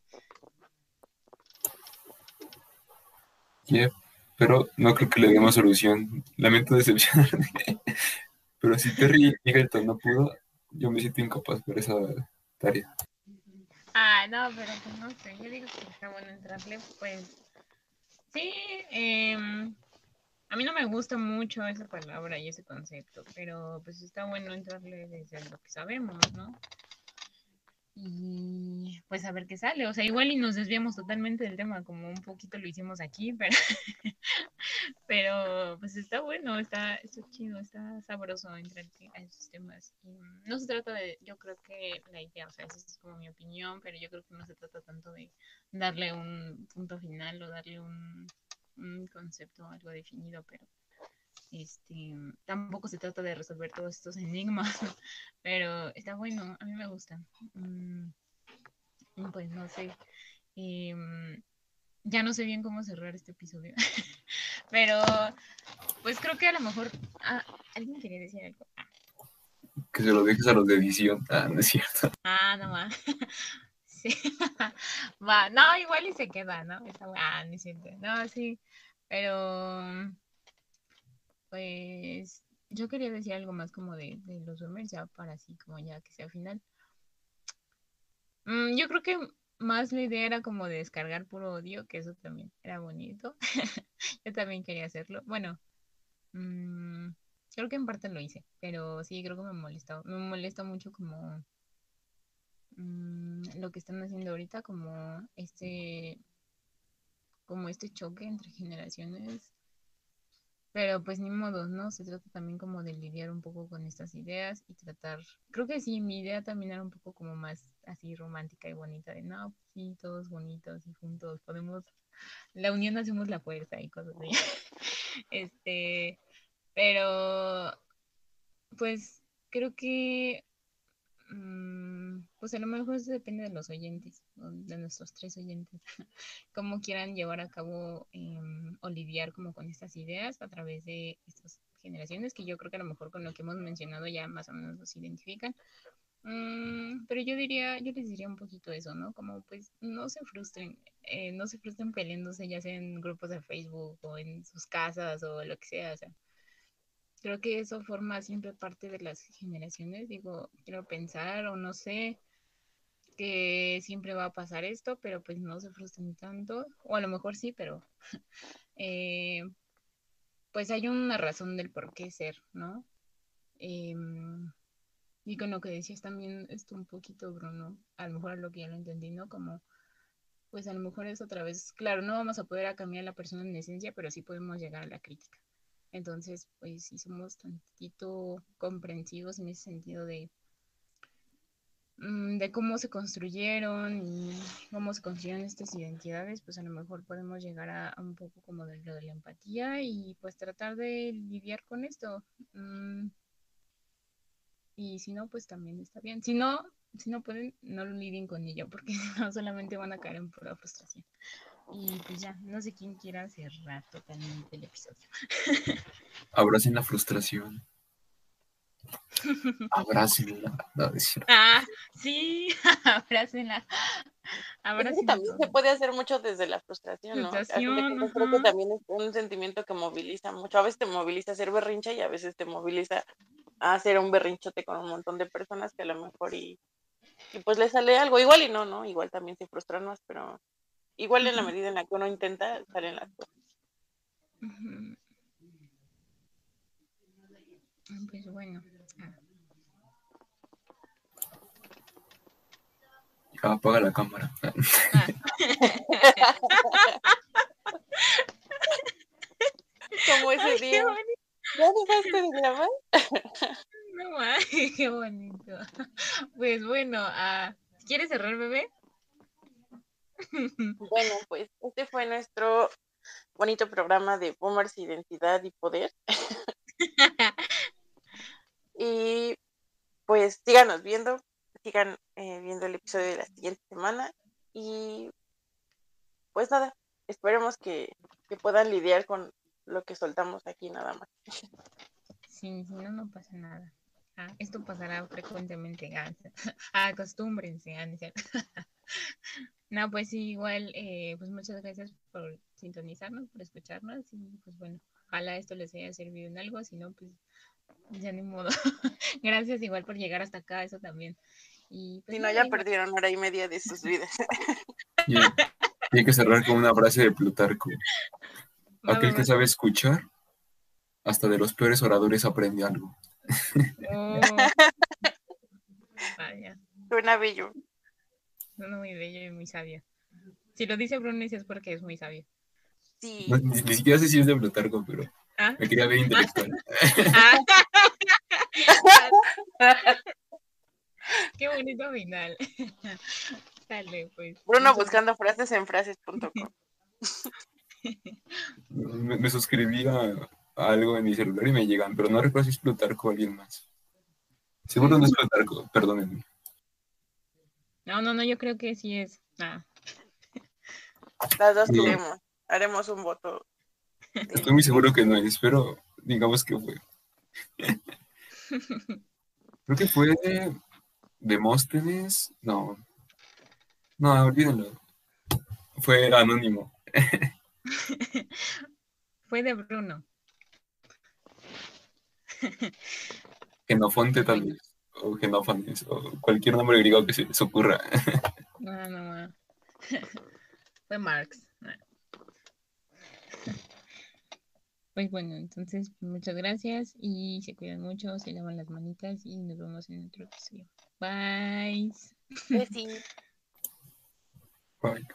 Yeah, pero no creo que le demos solución. Lamento decepcionarte. Pero si Terry Eagleton no pudo, yo me siento incapaz por esa tarea. Ah, no, pero pues no sé, yo digo que está bueno entrarle, pues sí, em, a mí no me gusta mucho esa palabra y ese concepto, pero pues está bueno entrarle desde lo que sabemos, ¿no? Y pues a ver qué sale, o sea, igual y nos desviamos totalmente del tema, como un poquito lo hicimos aquí, pero, pero pues está bueno, está, está chido, está sabroso entrar a esos temas. Y, no se trata de, yo creo que la idea, o sea, esa es como mi opinión, pero yo creo que no se trata tanto de darle un punto final o darle un, un concepto, algo definido, pero este tampoco se trata de resolver todos estos enigmas, pero está bueno, a mí me gusta. Mm, pues no sé, em, ya no sé bien cómo cerrar este episodio, pero pues creo que a lo mejor ah, alguien quería decir algo. Ah, Que se lo dejes a los de edición. Ah, no es cierto. Ah, no va. Sí. Va, no, igual y se queda, ¿no? Está ah, no es cierto. No, sí. Pero pues yo quería decir algo más como de, los Zoomers, ya para así como ya que sea final. Mm, yo creo que más la idea era como de descargar puro odio, que eso también era bonito. Yo también quería hacerlo. Bueno, mm, creo que en parte lo hice, pero sí, creo que me molesta, me molesta mucho como mm, lo que están haciendo ahorita, como este, como este choque entre generaciones. Pero pues ni modo, ¿no? Se trata también como de lidiar un poco con estas ideas y tratar, creo que sí, mi idea también era un poco como más así romántica y bonita, de no, pues sí, todos bonitos y juntos podemos, la unión hacemos la fuerza y cosas así. Este, pero pues creo que mm, pues a lo mejor eso depende de los oyentes, de nuestros tres oyentes, cómo quieran llevar a cabo em, o lidiar como con estas ideas a través de estas generaciones, que yo creo que a lo mejor con lo que hemos mencionado ya más o menos los identifican. Mm, pero yo diría, yo les diría un poquito eso, ¿no? Como pues no se frustren, eh, no se frustren peleándose ya sea en grupos de Facebook o en sus casas o lo que sea, o sea, creo que eso forma siempre parte de las generaciones, digo, quiero pensar o no sé que siempre va a pasar esto, pero pues no se frustren tanto, o a lo mejor sí, pero eh, pues hay una razón del por qué ser, ¿no? Em, y con lo que decías también esto un poquito, Bruno, a lo mejor lo que ya lo entendí, ¿no? Como, pues a lo mejor es otra vez, claro, no vamos a poder cambiar a la persona en esencia, pero sí podemos llegar a la crítica. Entonces, pues si somos tantito comprensivos en ese sentido de, mm, de cómo se construyeron y cómo se construyeron estas identidades, pues a lo mejor podemos llegar a, un poco como de lo de la empatía y pues tratar de lidiar con esto. Mm, y si no, pues también está bien. Si no, si no pueden, no lo lidien con ello, porque solamente van a caer en pura frustración. Y pues ya, no sé quién quiera cerrar totalmente el episodio. Abracen la frustración. Abracenla. No. Ah, sí, abrácenla. Que Abrácenla también se puede hacer mucho desde la frustración, ¿no? Frustración, cuentas, creo que también es un sentimiento que moviliza mucho. A veces te moviliza a hacer berrinche y a veces te moviliza a hacer un berrinchote con un montón de personas que a lo mejor y y pues le sale algo, igual y no, ¿no? Igual también se frustran más, pero igual en la medida en la que uno intenta, salen las cosas. Ah, Pues bueno. ah, apaga la cámara. Como ese Ay, qué día. bonito. ¿Ya dejaste de grabar? No, ay, qué bonito. Pues bueno, ah, ¿quieres cerrar, bebé? Bueno, pues este fue nuestro bonito programa de Boomers, Identidad y Poder. y pues síganos viendo, sigan eh, viendo el episodio de la siguiente semana y pues nada, esperemos que, que puedan lidiar con lo que soltamos aquí nada más. Sí, si no, no pasa nada. Ah, esto pasará frecuentemente. Ah, acostúmbrense. ah, no pues sí, igual, eh, pues muchas gracias por sintonizarnos, por escucharnos y pues bueno, ojalá esto les haya servido en algo, si no, pues ya ni modo. Gracias igual por llegar hasta acá, eso también. Y pues Si no, ya perdieron hora y media de sus vidas. Y, y hay que cerrar con una frase de Plutarco. Va, Aquel va, que va. sabe escuchar, hasta de los peores oradores aprende algo. Oh. Vaya, Suena bello. Uno muy bello y muy sabio. Si lo dice Bruno es porque es muy sabio. Sí. No, ni, ni siquiera sé si es de Plutarco, pero Ah, me quería ver intelectual. Qué bonito final. Dale, pues. Bruno buscando frases en frases.com. Me, me suscribí a, a algo en mi celular y me llegan, pero no recuerdo si es Plutarco o alguien más. Seguro no es Plutarco, perdónenme. No, no, no, yo creo que sí es. Ah, Las dos No. queremos. Haremos un voto. Estoy muy seguro que no es, pero digamos que fue. Creo que fue de Demóstenes. No. No, olvídenlo. Fue anónimo. fue de Bruno. Genofonte tal vez. O Genófanes. O cualquier nombre griego que se les ocurra. No, no, no. Fue Marx. Pues bueno, entonces muchas gracias y se cuidan mucho, se lavan las manitas y nos vemos en otro episodio. Bye. Bye.